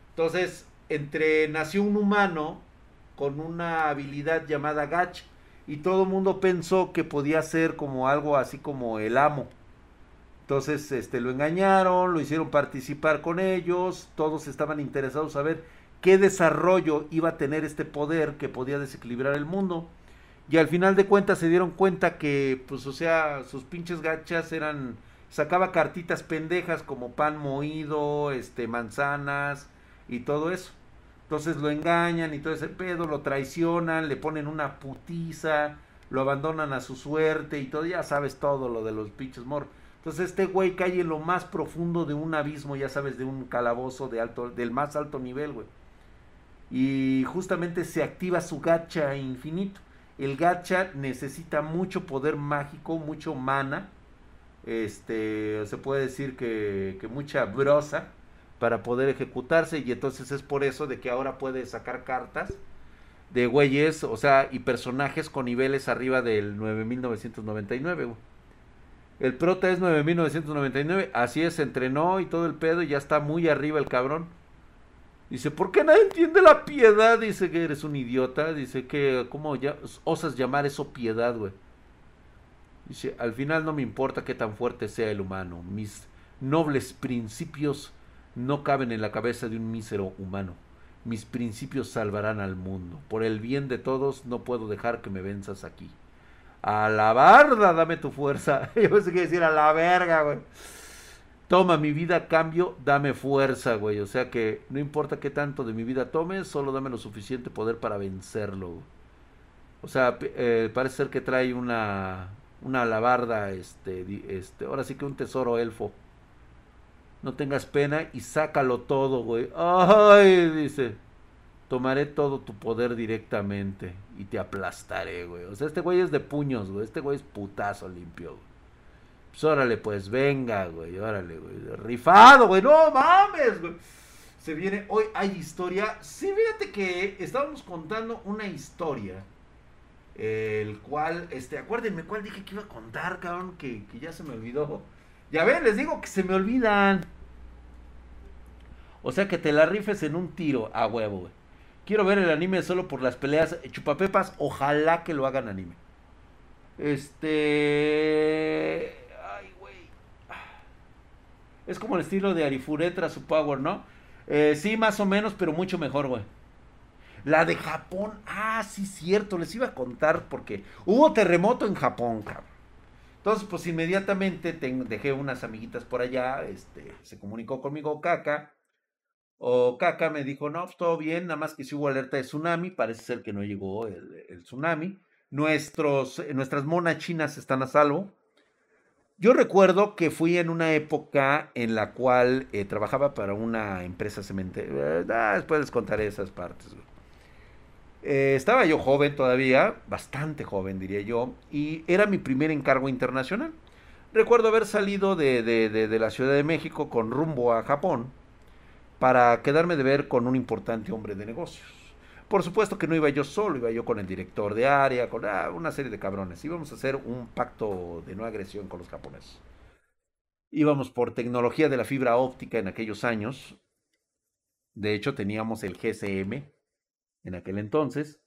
entonces, entre nació un humano con una habilidad llamada Gach y todo el mundo pensó que podía ser como algo así como el amo. Entonces, este, lo engañaron, lo hicieron participar con ellos, todos estaban interesados a ver qué desarrollo iba a tener este poder que podía desequilibrar el mundo. Y al final de cuentas se dieron cuenta que, pues, o sea, sus pinches gachas eran. Sacaba cartitas pendejas como pan moído, este, manzanas y todo eso. Entonces lo engañan y todo ese pedo, lo traicionan, le ponen una putiza, lo abandonan a su suerte y todo, ya sabes todo lo de los pinches mor. Entonces este güey cae en lo más profundo de un abismo, ya sabes, de un calabozo de alto, del más alto nivel, güey. Y justamente se activa su gacha infinito. El gacha necesita mucho poder mágico, mucho mana. Este, se puede decir que, que mucha brosa para poder ejecutarse y entonces es por eso de que ahora puede sacar cartas de güeyes, o sea, y personajes con niveles arriba del 9999. El prota es 9999, así es, entrenó y todo el pedo y ya está muy arriba el cabrón. Dice, ¿por qué nadie entiende la piedad? Dice que eres un idiota. Dice que, ¿cómo osas llamar eso piedad, güey? Dice, al final no me importa qué tan fuerte sea el humano. Mis nobles principios no caben en la cabeza de un mísero humano. Mis principios salvarán al mundo. Por el bien de todos no puedo dejar que me venzas aquí. A la barda, dame tu fuerza. *laughs* Yo pensé que decir a la verga, güey. Toma mi vida cambio, dame fuerza, güey. O sea que no importa qué tanto de mi vida tomes, solo dame lo suficiente poder para vencerlo. O sea, eh, parece ser que trae una, una alabarda, este, este, ahora sí que un tesoro elfo. No tengas pena y sácalo todo, güey. Ay, dice. Tomaré todo tu poder directamente y te aplastaré, güey. O sea, este güey es de puños, güey. Este güey es putazo limpio, güey. Pues órale, pues venga, güey. Órale, güey. Rifado, güey. No mames, güey. Se viene. Hoy hay historia. Sí, fíjate que estábamos contando una historia. El cual, este, acuérdenme cuál dije que iba a contar, cabrón, que, que ya se me olvidó. Ya ven, les digo que se me olvidan. O sea que te la rifes en un tiro a huevo, güey. Quiero ver el anime solo por las peleas. Chupapepas, ojalá que lo hagan anime. Este. Ay, güey. Es como el estilo de Arifuretra, su power, ¿no? Eh, sí, más o menos, pero mucho mejor, güey. La de Japón. Ah, sí, cierto. Les iba a contar porque hubo terremoto en Japón, cabrón. Entonces, pues inmediatamente dejé unas amiguitas por allá, este, se comunicó conmigo Kaka, o Kaka me dijo, no, pues, todo bien, nada más que si hubo alerta de tsunami, parece ser que no llegó el, tsunami, Nuestros, nuestras monas chinas están a salvo. Yo recuerdo que fui en una época en la cual eh, trabajaba para una empresa cementera. Ah, después les contaré esas partes. Eh, estaba yo joven todavía, bastante joven diría yo, y era mi primer encargo internacional. Recuerdo haber salido de, la Ciudad de México con rumbo a Japón para quedarme de ver con un importante hombre de negocios. Por supuesto que no iba yo solo, iba yo con el director de área, con ah, una serie de cabrones. Íbamos a hacer un pacto de no agresión con los japoneses. Íbamos por tecnología de la fibra óptica en aquellos años. De hecho, teníamos el GCM, en aquel entonces.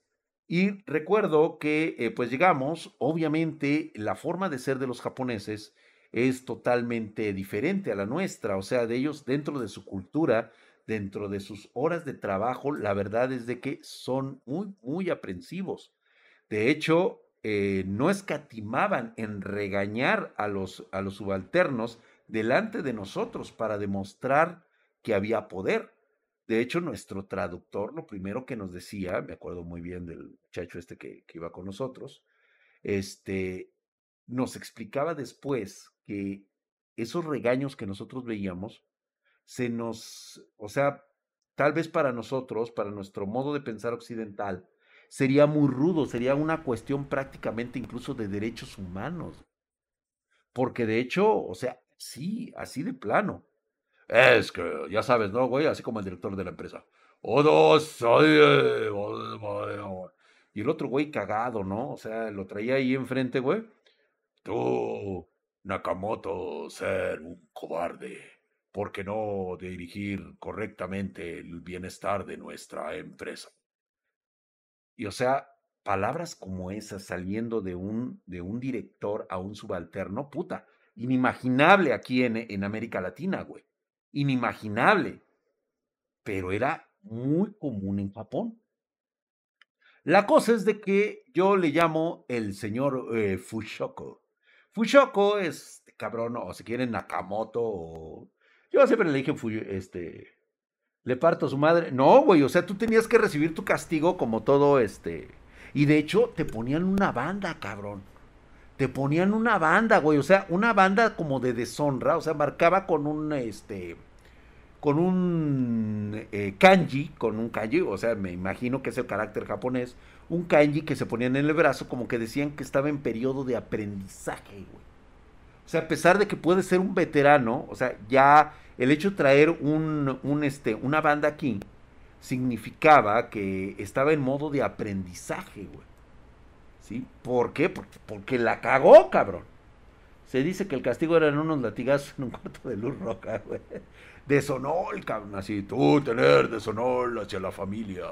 Y recuerdo que eh, pues llegamos, obviamente la forma de ser de los japoneses es totalmente diferente a la nuestra, o sea, de ellos dentro de su cultura, dentro de sus horas de trabajo, la verdad es de que son muy, muy aprensivos. De hecho, eh, no escatimaban en regañar a los, a los subalternos delante de nosotros para demostrar que había poder. De hecho, nuestro traductor lo primero que nos decía, me acuerdo muy bien del muchacho este que, iba con nosotros, este, nos explicaba después que esos regaños que nosotros veíamos, se nos, o sea, tal vez para nosotros, para nuestro modo de pensar occidental, sería muy rudo, sería una cuestión prácticamente incluso de derechos humanos. Porque de hecho, o sea, sí, así de plano. Es que, ya sabes, ¿no, güey? Así como el director de la empresa. Y el otro güey cagado, ¿no? O sea, lo traía ahí enfrente, güey. Tú, Nakamoto, ser un cobarde, porque no dirigir correctamente el bienestar de nuestra empresa. Y o sea, palabras como esas saliendo de un, de un director a un subalterno, puta, inimaginable aquí en, en América Latina, güey inimaginable, pero era muy común en Japón. La cosa es de que yo le llamo el señor eh, Fushoko. Fushoko es cabrón, o si quieren Nakamoto, o... Yo siempre le dije, este, le parto a su madre. No, güey, o sea, tú tenías que recibir tu castigo como todo, este... Y de hecho, te ponían una banda, cabrón. Te ponían una banda, güey, o sea, una banda como de deshonra, o sea, marcaba con un, este con un eh, kanji, con un kanji, o sea, me imagino que es el carácter japonés, un kanji que se ponían en el brazo como que decían que estaba en periodo de aprendizaje, güey. O sea, a pesar de que puede ser un veterano, o sea, ya el hecho de traer un, un este, una banda aquí significaba que estaba en modo de aprendizaje, güey. ¿Por qué? Porque, porque la cagó, cabrón. Se dice que el castigo eran unos latigazos en un cuarto de luz roja, *laughs* güey deshonor, cabrón, así, tú tener deshonor hacia la familia.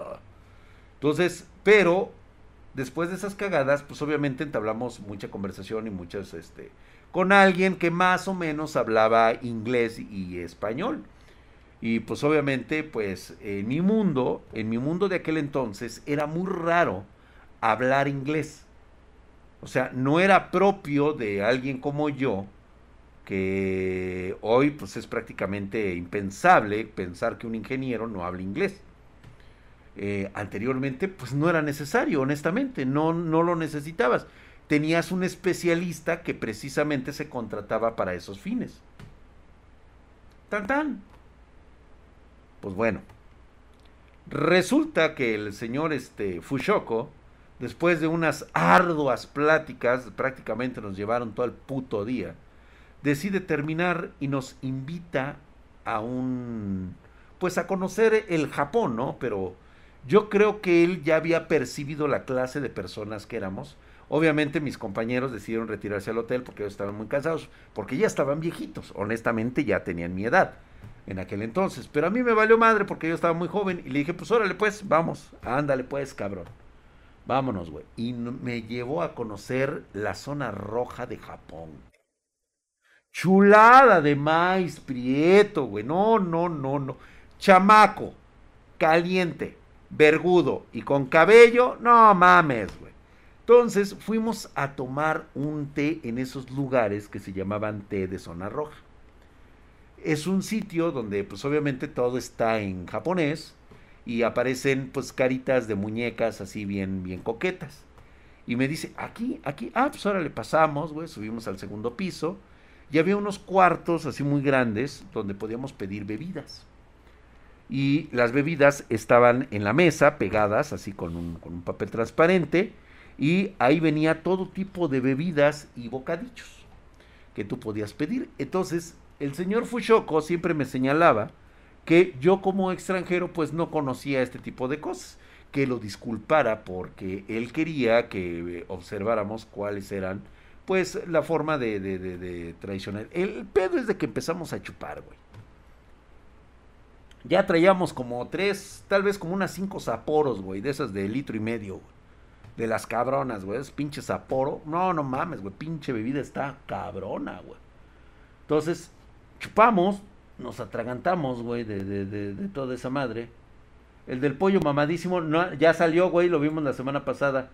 Entonces, pero después de esas cagadas, pues obviamente entablamos mucha conversación y muchas, este, con alguien que más o menos hablaba inglés y español. Y pues obviamente, pues en mi mundo, en mi mundo de aquel entonces, era muy raro hablar inglés. O sea, no era propio de alguien como yo que hoy pues es prácticamente impensable pensar que un ingeniero no hable inglés. Eh, anteriormente pues no era necesario, honestamente, no, no lo necesitabas. Tenías un especialista que precisamente se contrataba para esos fines. Tan tan. Pues bueno, resulta que el señor este, Fushoko, después de unas arduas pláticas, prácticamente nos llevaron todo el puto día, decide terminar y nos invita a un, pues a conocer el Japón, ¿no? Pero yo creo que él ya había percibido la clase de personas que éramos. Obviamente mis compañeros decidieron retirarse al hotel porque ellos estaban muy cansados, porque ya estaban viejitos, honestamente ya tenían mi edad en aquel entonces. Pero a mí me valió madre porque yo estaba muy joven y le dije, pues órale pues, vamos, ándale pues, cabrón. Vámonos, güey. Y me llevó a conocer la zona roja de Japón. Chulada de maíz prieto, güey. No, no, no, no. Chamaco, caliente, vergudo y con cabello. No mames, güey. Entonces fuimos a tomar un té en esos lugares que se llamaban té de zona roja. Es un sitio donde pues obviamente todo está en japonés y aparecen pues caritas de muñecas así bien, bien coquetas. Y me dice, aquí, aquí, ah, pues ahora le pasamos, güey, subimos al segundo piso y había unos cuartos así muy grandes donde podíamos pedir bebidas. Y las bebidas estaban en la mesa, pegadas así con un, con un papel transparente, y ahí venía todo tipo de bebidas y bocadillos que tú podías pedir. Entonces, el señor Fushoko siempre me señalaba que yo como extranjero pues no conocía este tipo de cosas, que lo disculpara porque él quería que observáramos cuáles eran pues la forma de, de, de. El pedo es de que empezamos a chupar, güey. Ya traíamos como tres, tal vez como unas cinco zaporos, güey, de esas de litro y medio, güey. De las cabronas, güey, es pinche zaporo. No, no mames, güey, pinche bebida está cabrona, güey. Entonces, chupamos, nos atragantamos, güey, de, de, de, toda esa madre. El del pollo mamadísimo ya salió, güey, lo vimos la semana pasada.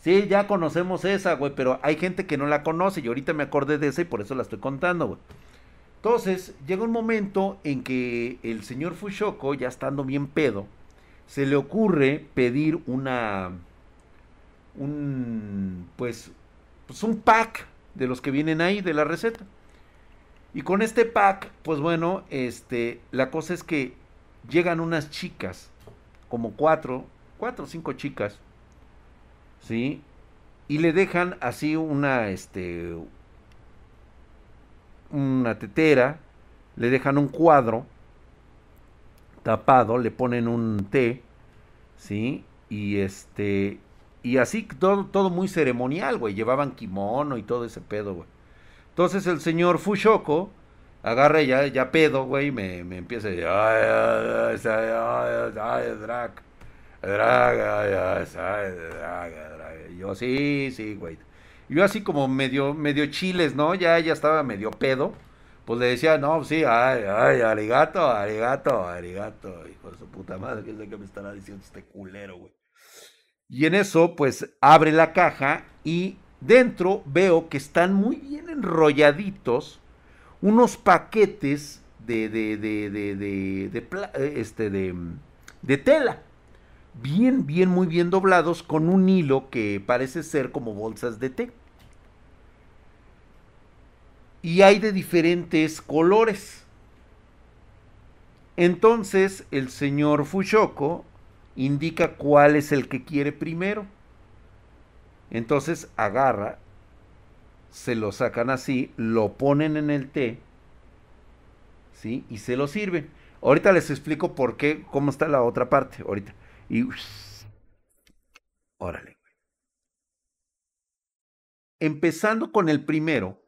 Sí, ya conocemos esa, güey, pero hay gente que no la conoce y ahorita me acordé de esa y por eso la estoy contando, güey. Entonces, llega un momento en que el señor Fushoko, ya estando bien pedo, se le ocurre pedir una, un, pues, pues un pack de los que vienen ahí de la receta. Y con este pack, pues bueno, este, la cosa es que llegan unas chicas, como cuatro, cuatro o cinco chicas, ¿sí? Y le dejan así una, este, una tetera, le dejan un cuadro tapado, le ponen un té, ¿sí? Y este, y así todo, todo muy ceremonial, güey, llevaban kimono y todo ese pedo, güey. Entonces el señor Fushoko agarra ya, ya pedo, güey, me, me empieza a decir, ay, ay, ay, ay, Drac, Drac, ay, ay, yo, sí, sí, güey. Yo así como medio, medio chiles, ¿no? Ya, ya estaba medio pedo. Pues le decía, no, sí, ay, ay, arigato, arigato, arigato. Hijo de su puta madre, qué es lo que me estará diciendo este culero, güey. Y en eso, pues abre la caja y dentro veo que están muy bien enrolladitos unos paquetes de, de, de, de, de, este, de tela. Bien, bien, muy bien doblados con un hilo que parece ser como bolsas de té. Y hay de diferentes colores. Entonces el señor Fushoko indica cuál es el que quiere primero. Entonces agarra, se lo sacan así, lo ponen en el té, ¿sí? Y se lo sirven. Ahorita les explico por qué, cómo está la otra parte, ahorita. Y... Órale. Empezando con el primero,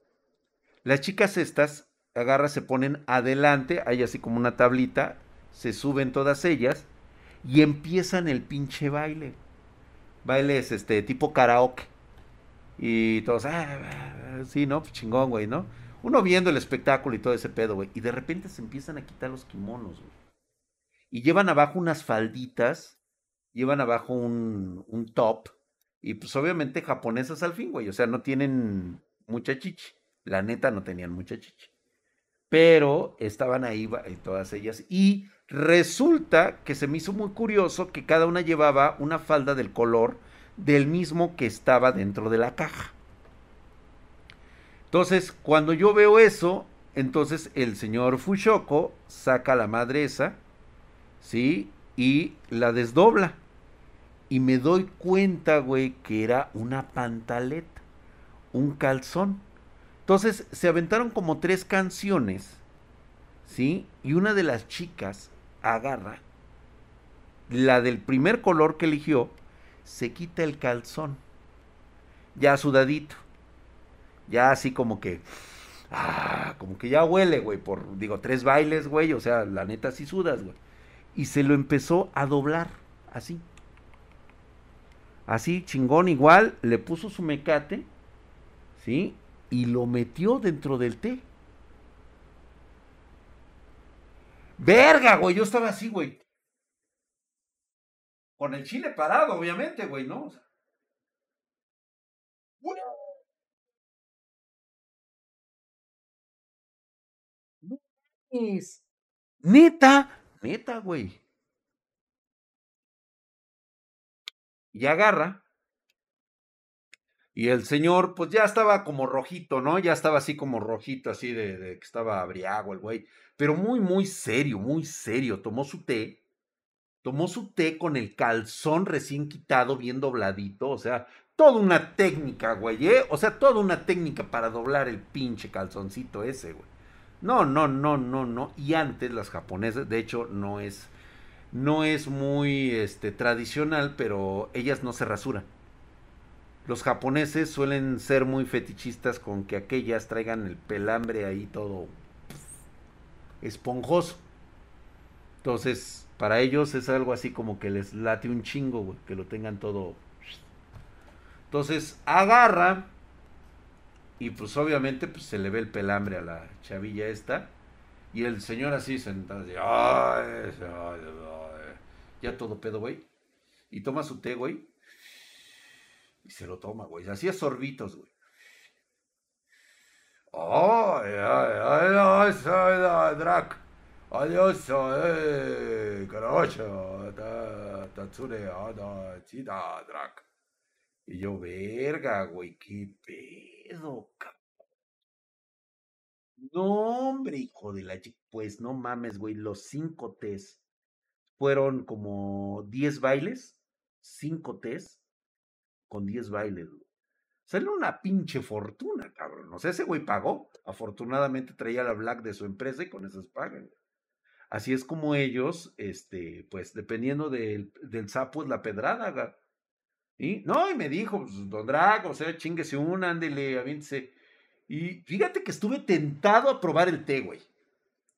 las chicas estas agarra, se ponen adelante, hay así como una tablita, se suben todas ellas y empiezan el pinche baile. Bailes este tipo karaoke. Y todos, ah, ah, sí, ¿no? Pues chingón, güey, ¿no? Uno viendo el espectáculo y todo ese pedo, güey. Y de repente se empiezan a quitar los kimonos, güey. Y llevan abajo unas falditas, llevan abajo un, un top. Y pues obviamente japonesas al fin, güey. O sea, no tienen mucha chichi. La neta no tenían mucha chichi pero estaban ahí todas ellas. Y resulta que se me hizo muy curioso que cada una llevaba una falda del color del mismo que estaba dentro de la caja. Entonces, cuando yo veo eso, entonces el señor Fushoko saca la madre esa, ¿sí? Y la desdobla. Y me doy cuenta, güey, que era una pantaleta, un calzón. Entonces se aventaron como tres canciones, ¿sí? Y una de las chicas agarra la del primer color que eligió, se quita el calzón, ya sudadito, ya así como que, ah, como que ya huele, güey, por, digo, tres bailes, güey, o sea, la neta sí sudas, güey. Y se lo empezó a doblar, así. Así, chingón, igual, le puso su mecate, ¿sí? y lo metió dentro del té. Verga, güey, yo estaba así, güey. Con el chile parado, obviamente, güey, ¿no? Neta, neta, güey. Y agarra y el señor, pues ya estaba como rojito, ¿no? Ya estaba así como rojito, así de, que estaba abriago el güey. Pero muy, muy serio, muy serio. Tomó su té. Tomó su té con el calzón recién quitado, bien dobladito. O sea, toda una técnica, güey, ¿eh? O sea, toda una técnica para doblar el pinche calzoncito ese, güey. No, no, no, no, no. Y antes las japonesas, de hecho, no es, no es muy, este, tradicional, pero ellas no se rasuran los japoneses suelen ser muy fetichistas con que aquellas traigan el pelambre ahí todo esponjoso. Entonces, para ellos es algo así como que les late un chingo, güey, que lo tengan todo. Entonces, agarra y pues obviamente pues, se le ve el pelambre a la chavilla esta. Y el señor así sentado, ay, ya todo pedo, güey. Y toma su té, güey. Y se lo toma, güey. Hacía sorbitos, güey. ¡Ay, ay, ay, ay, ay, Drac! Adiós, eh, carajo, tatsure, ada, chida, Drac. Y yo, verga, güey, qué pedo, cabrón. No, hombre, hijo de la chica. Pues no mames, güey, los cinco tés fueron como diez bailes, cinco tés con 10 bailes, güey. Sale una pinche fortuna, cabrón. O sea, ese güey pagó. Afortunadamente traía la black de su empresa y con esas pagan. Así es como ellos, este, pues dependiendo del, del sapo es la pedrada, ¿Y? No, y me dijo, pues, don Drago, o sea, chinguese un, ándele, avíntese. Y fíjate que estuve tentado a probar el té, güey.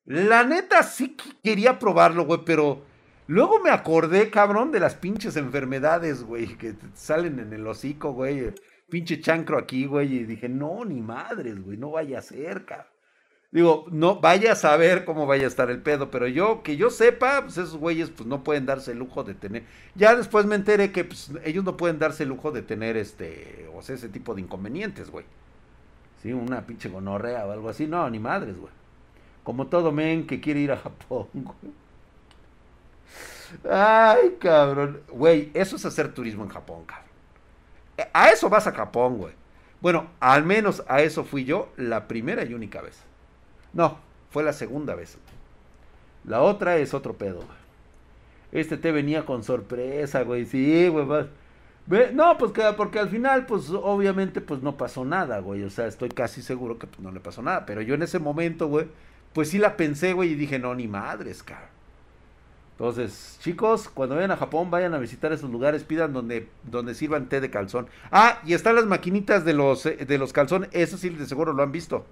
La neta sí quería probarlo, güey, pero Luego me acordé, cabrón, de las pinches enfermedades, güey, que salen en el hocico, güey. Pinche chancro aquí, güey. Y dije, no, ni madres, güey, no vaya a ser, cabrón. Digo, no vaya a saber cómo vaya a estar el pedo, pero yo, que yo sepa, pues esos güeyes pues no pueden darse el lujo de tener. Ya después me enteré que pues, ellos no pueden darse el lujo de tener este, o sea, ese tipo de inconvenientes, güey. Sí, una pinche gonorrea o algo así. No, ni madres, güey. Como todo men que quiere ir a Japón, *laughs* güey. Ay, cabrón. Güey, eso es hacer turismo en Japón, cabrón. A eso vas a Japón, güey. Bueno, al menos a eso fui yo la primera y única vez. No, fue la segunda vez. La otra es otro pedo. Este te venía con sorpresa, güey. Sí, güey. No, pues que, porque al final, pues obviamente, pues no pasó nada, güey. O sea, estoy casi seguro que pues, no le pasó nada. Pero yo en ese momento, güey, pues sí la pensé, güey, y dije, no, ni madres, cabrón. Entonces, chicos, cuando vayan a Japón, vayan a visitar esos lugares, pidan donde, donde sirvan té de calzón. Ah, y están las maquinitas de los, eh, de los calzones, eso sí, de seguro lo han visto.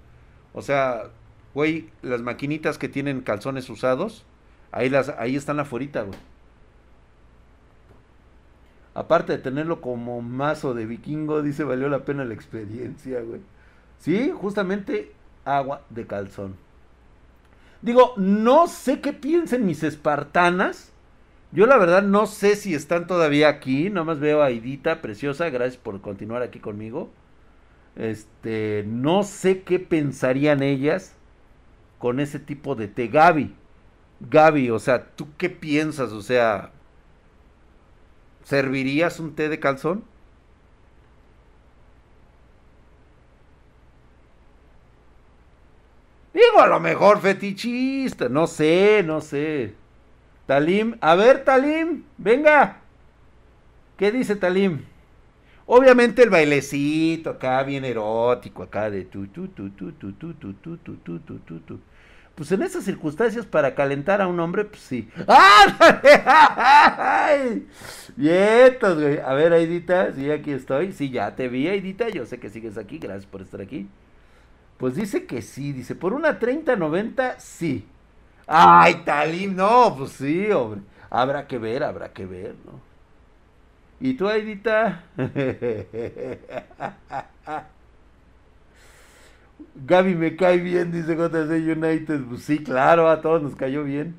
O sea, Güey, las maquinitas que tienen calzones usados, ahí, las, ahí están afuera, güey. Aparte de tenerlo como mazo de vikingo, dice, valió la pena la experiencia, güey. Sí, justamente agua de calzón. Digo, no sé qué piensen mis espartanas. Yo la verdad no sé si están todavía aquí. Nomás veo a Idita, preciosa. Gracias por continuar aquí conmigo. Este, no sé qué pensarían ellas con ese tipo de té. Gaby, Gaby, o sea, ¿tú qué piensas? O sea, ¿servirías un té de calzón? Digo, a lo mejor fetichista, no sé, no sé. Talim, a ver, Talim, venga. ¿Qué dice Talim? Obviamente el bailecito acá bien erótico, acá de tu tu tu tu tu tu tu tu tu tu tu tu tu. Pues en esas circunstancias para calentar a un hombre, pues sí. ¡Ay! Vientos, güey. A ver, Aidita, sí, aquí estoy. Sí, ya te vi, Aidita. Yo sé que sigues aquí. Gracias por estar aquí. Pues dice que sí. Dice, por una 30-90, sí. Ay, Talim, no, pues sí, hombre. Habrá que ver, habrá que ver, ¿no? ¿Y tú, Aidita? *laughs* Gaby me cae bien, dice JC United. Pues sí, claro, a todos nos cayó bien.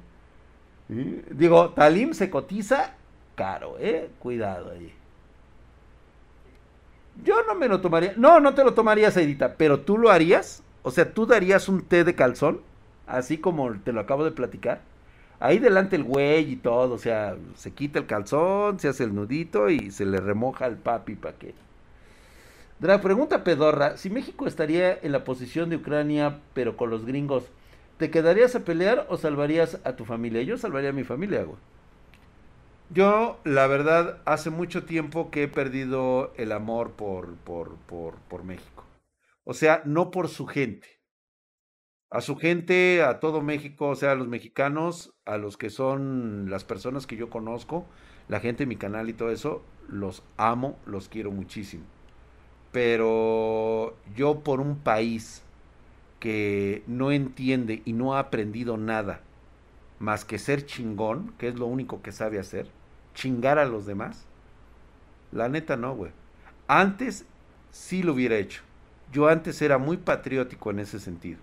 Digo, Talim se cotiza caro, ¿eh? Cuidado ahí. Yo no me lo tomaría. No, no te lo tomarías, Aidita, pero tú lo harías. O sea, tú darías un té de calzón, así como te lo acabo de platicar. Ahí delante el güey y todo, o sea, se quita el calzón, se hace el nudito y se le remoja al papi para que... Dra, pregunta pedorra, si México estaría en la posición de Ucrania, pero con los gringos, ¿te quedarías a pelear o salvarías a tu familia? Yo salvaría a mi familia, güey. Yo, la verdad, hace mucho tiempo que he perdido el amor por, por, por, por México. O sea, no por su gente a su gente, a todo México, o sea, a los mexicanos, a los que son las personas que yo conozco, la gente de mi canal y todo eso, los amo, los quiero muchísimo. Pero yo por un país que no entiende y no ha aprendido nada más que ser chingón, que es lo único que sabe hacer, chingar a los demás, la neta no, güey. Antes sí lo hubiera hecho. Yo antes era muy patriótico en ese sentido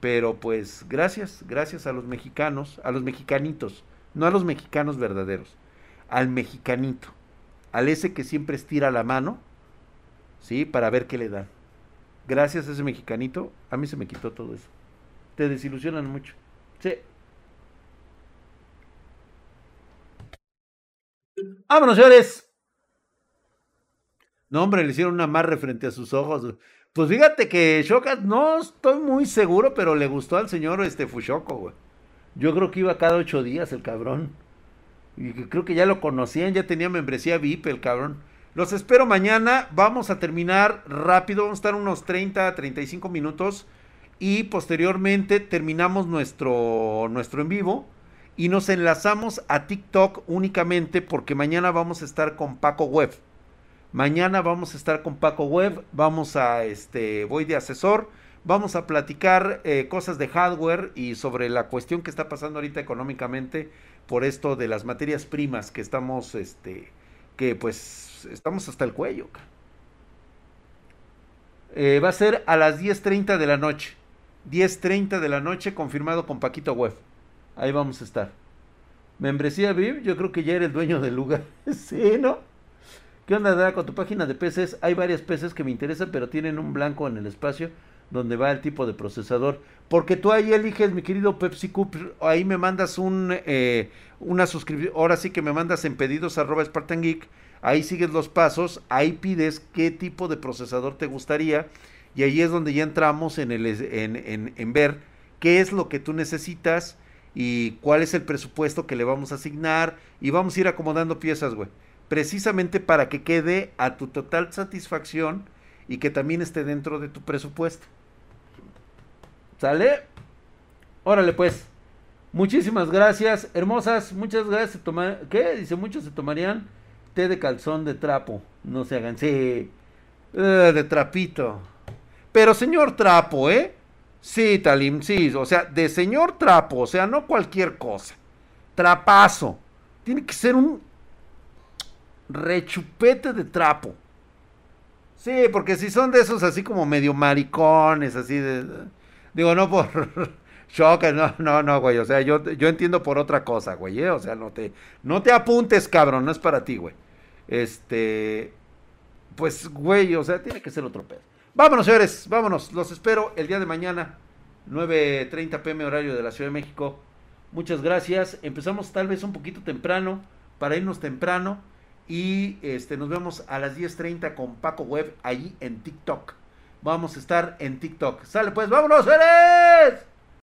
pero pues gracias, gracias a los mexicanos, a los mexicanitos, no a los mexicanos verdaderos, al mexicanito, al ese que siempre estira la mano, ¿sí? Para ver qué le dan. Gracias a ese mexicanito, a mí se me quitó todo eso. Te desilusionan mucho. Sí. Vámonos, señores. No, hombre, le hicieron una amarre frente a sus ojos. Pues fíjate que Shokat no estoy muy seguro, pero le gustó al señor este Fushoko, güey. Yo creo que iba cada ocho días el cabrón. Y creo que ya lo conocían, ya tenía membresía VIP el cabrón. Los espero mañana. Vamos a terminar rápido. Vamos a estar unos 30, 35 minutos. Y posteriormente terminamos nuestro, nuestro en vivo. Y nos enlazamos a TikTok únicamente porque mañana vamos a estar con Paco Web. Mañana vamos a estar con Paco Web, vamos a, este, voy de asesor, vamos a platicar eh, cosas de hardware y sobre la cuestión que está pasando ahorita económicamente por esto de las materias primas que estamos, este, que pues estamos hasta el cuello. Eh, va a ser a las 10.30 de la noche. 10.30 de la noche, confirmado con Paquito Web. Ahí vamos a estar. Membresía VIP, yo creo que ya eres dueño del lugar. *laughs* sí, ¿no? ¿Qué onda, da con tu página de PCs? Hay varias PCs que me interesan, pero tienen un blanco en el espacio donde va el tipo de procesador. Porque tú ahí eliges, mi querido Pepsi Cup, ahí me mandas un, eh, una suscripción, ahora sí que me mandas en pedidos arroba Spartan Geek, ahí sigues los pasos, ahí pides qué tipo de procesador te gustaría y ahí es donde ya entramos en, el, en, en, en ver qué es lo que tú necesitas y cuál es el presupuesto que le vamos a asignar y vamos a ir acomodando piezas, güey. Precisamente para que quede a tu total satisfacción y que también esté dentro de tu presupuesto. ¿Sale? Órale pues. Muchísimas gracias, hermosas. Muchas gracias. ¿Qué? Dice, muchos se tomarían té de calzón de trapo. No se hagan. Sí. Uh, de trapito. Pero señor trapo, ¿eh? Sí, Talim, sí. O sea, de señor trapo. O sea, no cualquier cosa. Trapazo. Tiene que ser un rechupete de trapo. Sí, porque si son de esos así como medio maricones, así de... Digo, no por *laughs* shock, no, no, no, güey. O sea, yo, yo entiendo por otra cosa, güey. ¿eh? O sea, no te, no te apuntes, cabrón. No es para ti, güey. Este, pues, güey, o sea, tiene que ser otro pedo. Vámonos, señores, vámonos. Los espero el día de mañana, 9.30 pm horario de la Ciudad de México. Muchas gracias. Empezamos tal vez un poquito temprano, para irnos temprano. Y este, nos vemos a las 10.30 con Paco Web allí en TikTok. Vamos a estar en TikTok. Sale pues, vámonos, seres.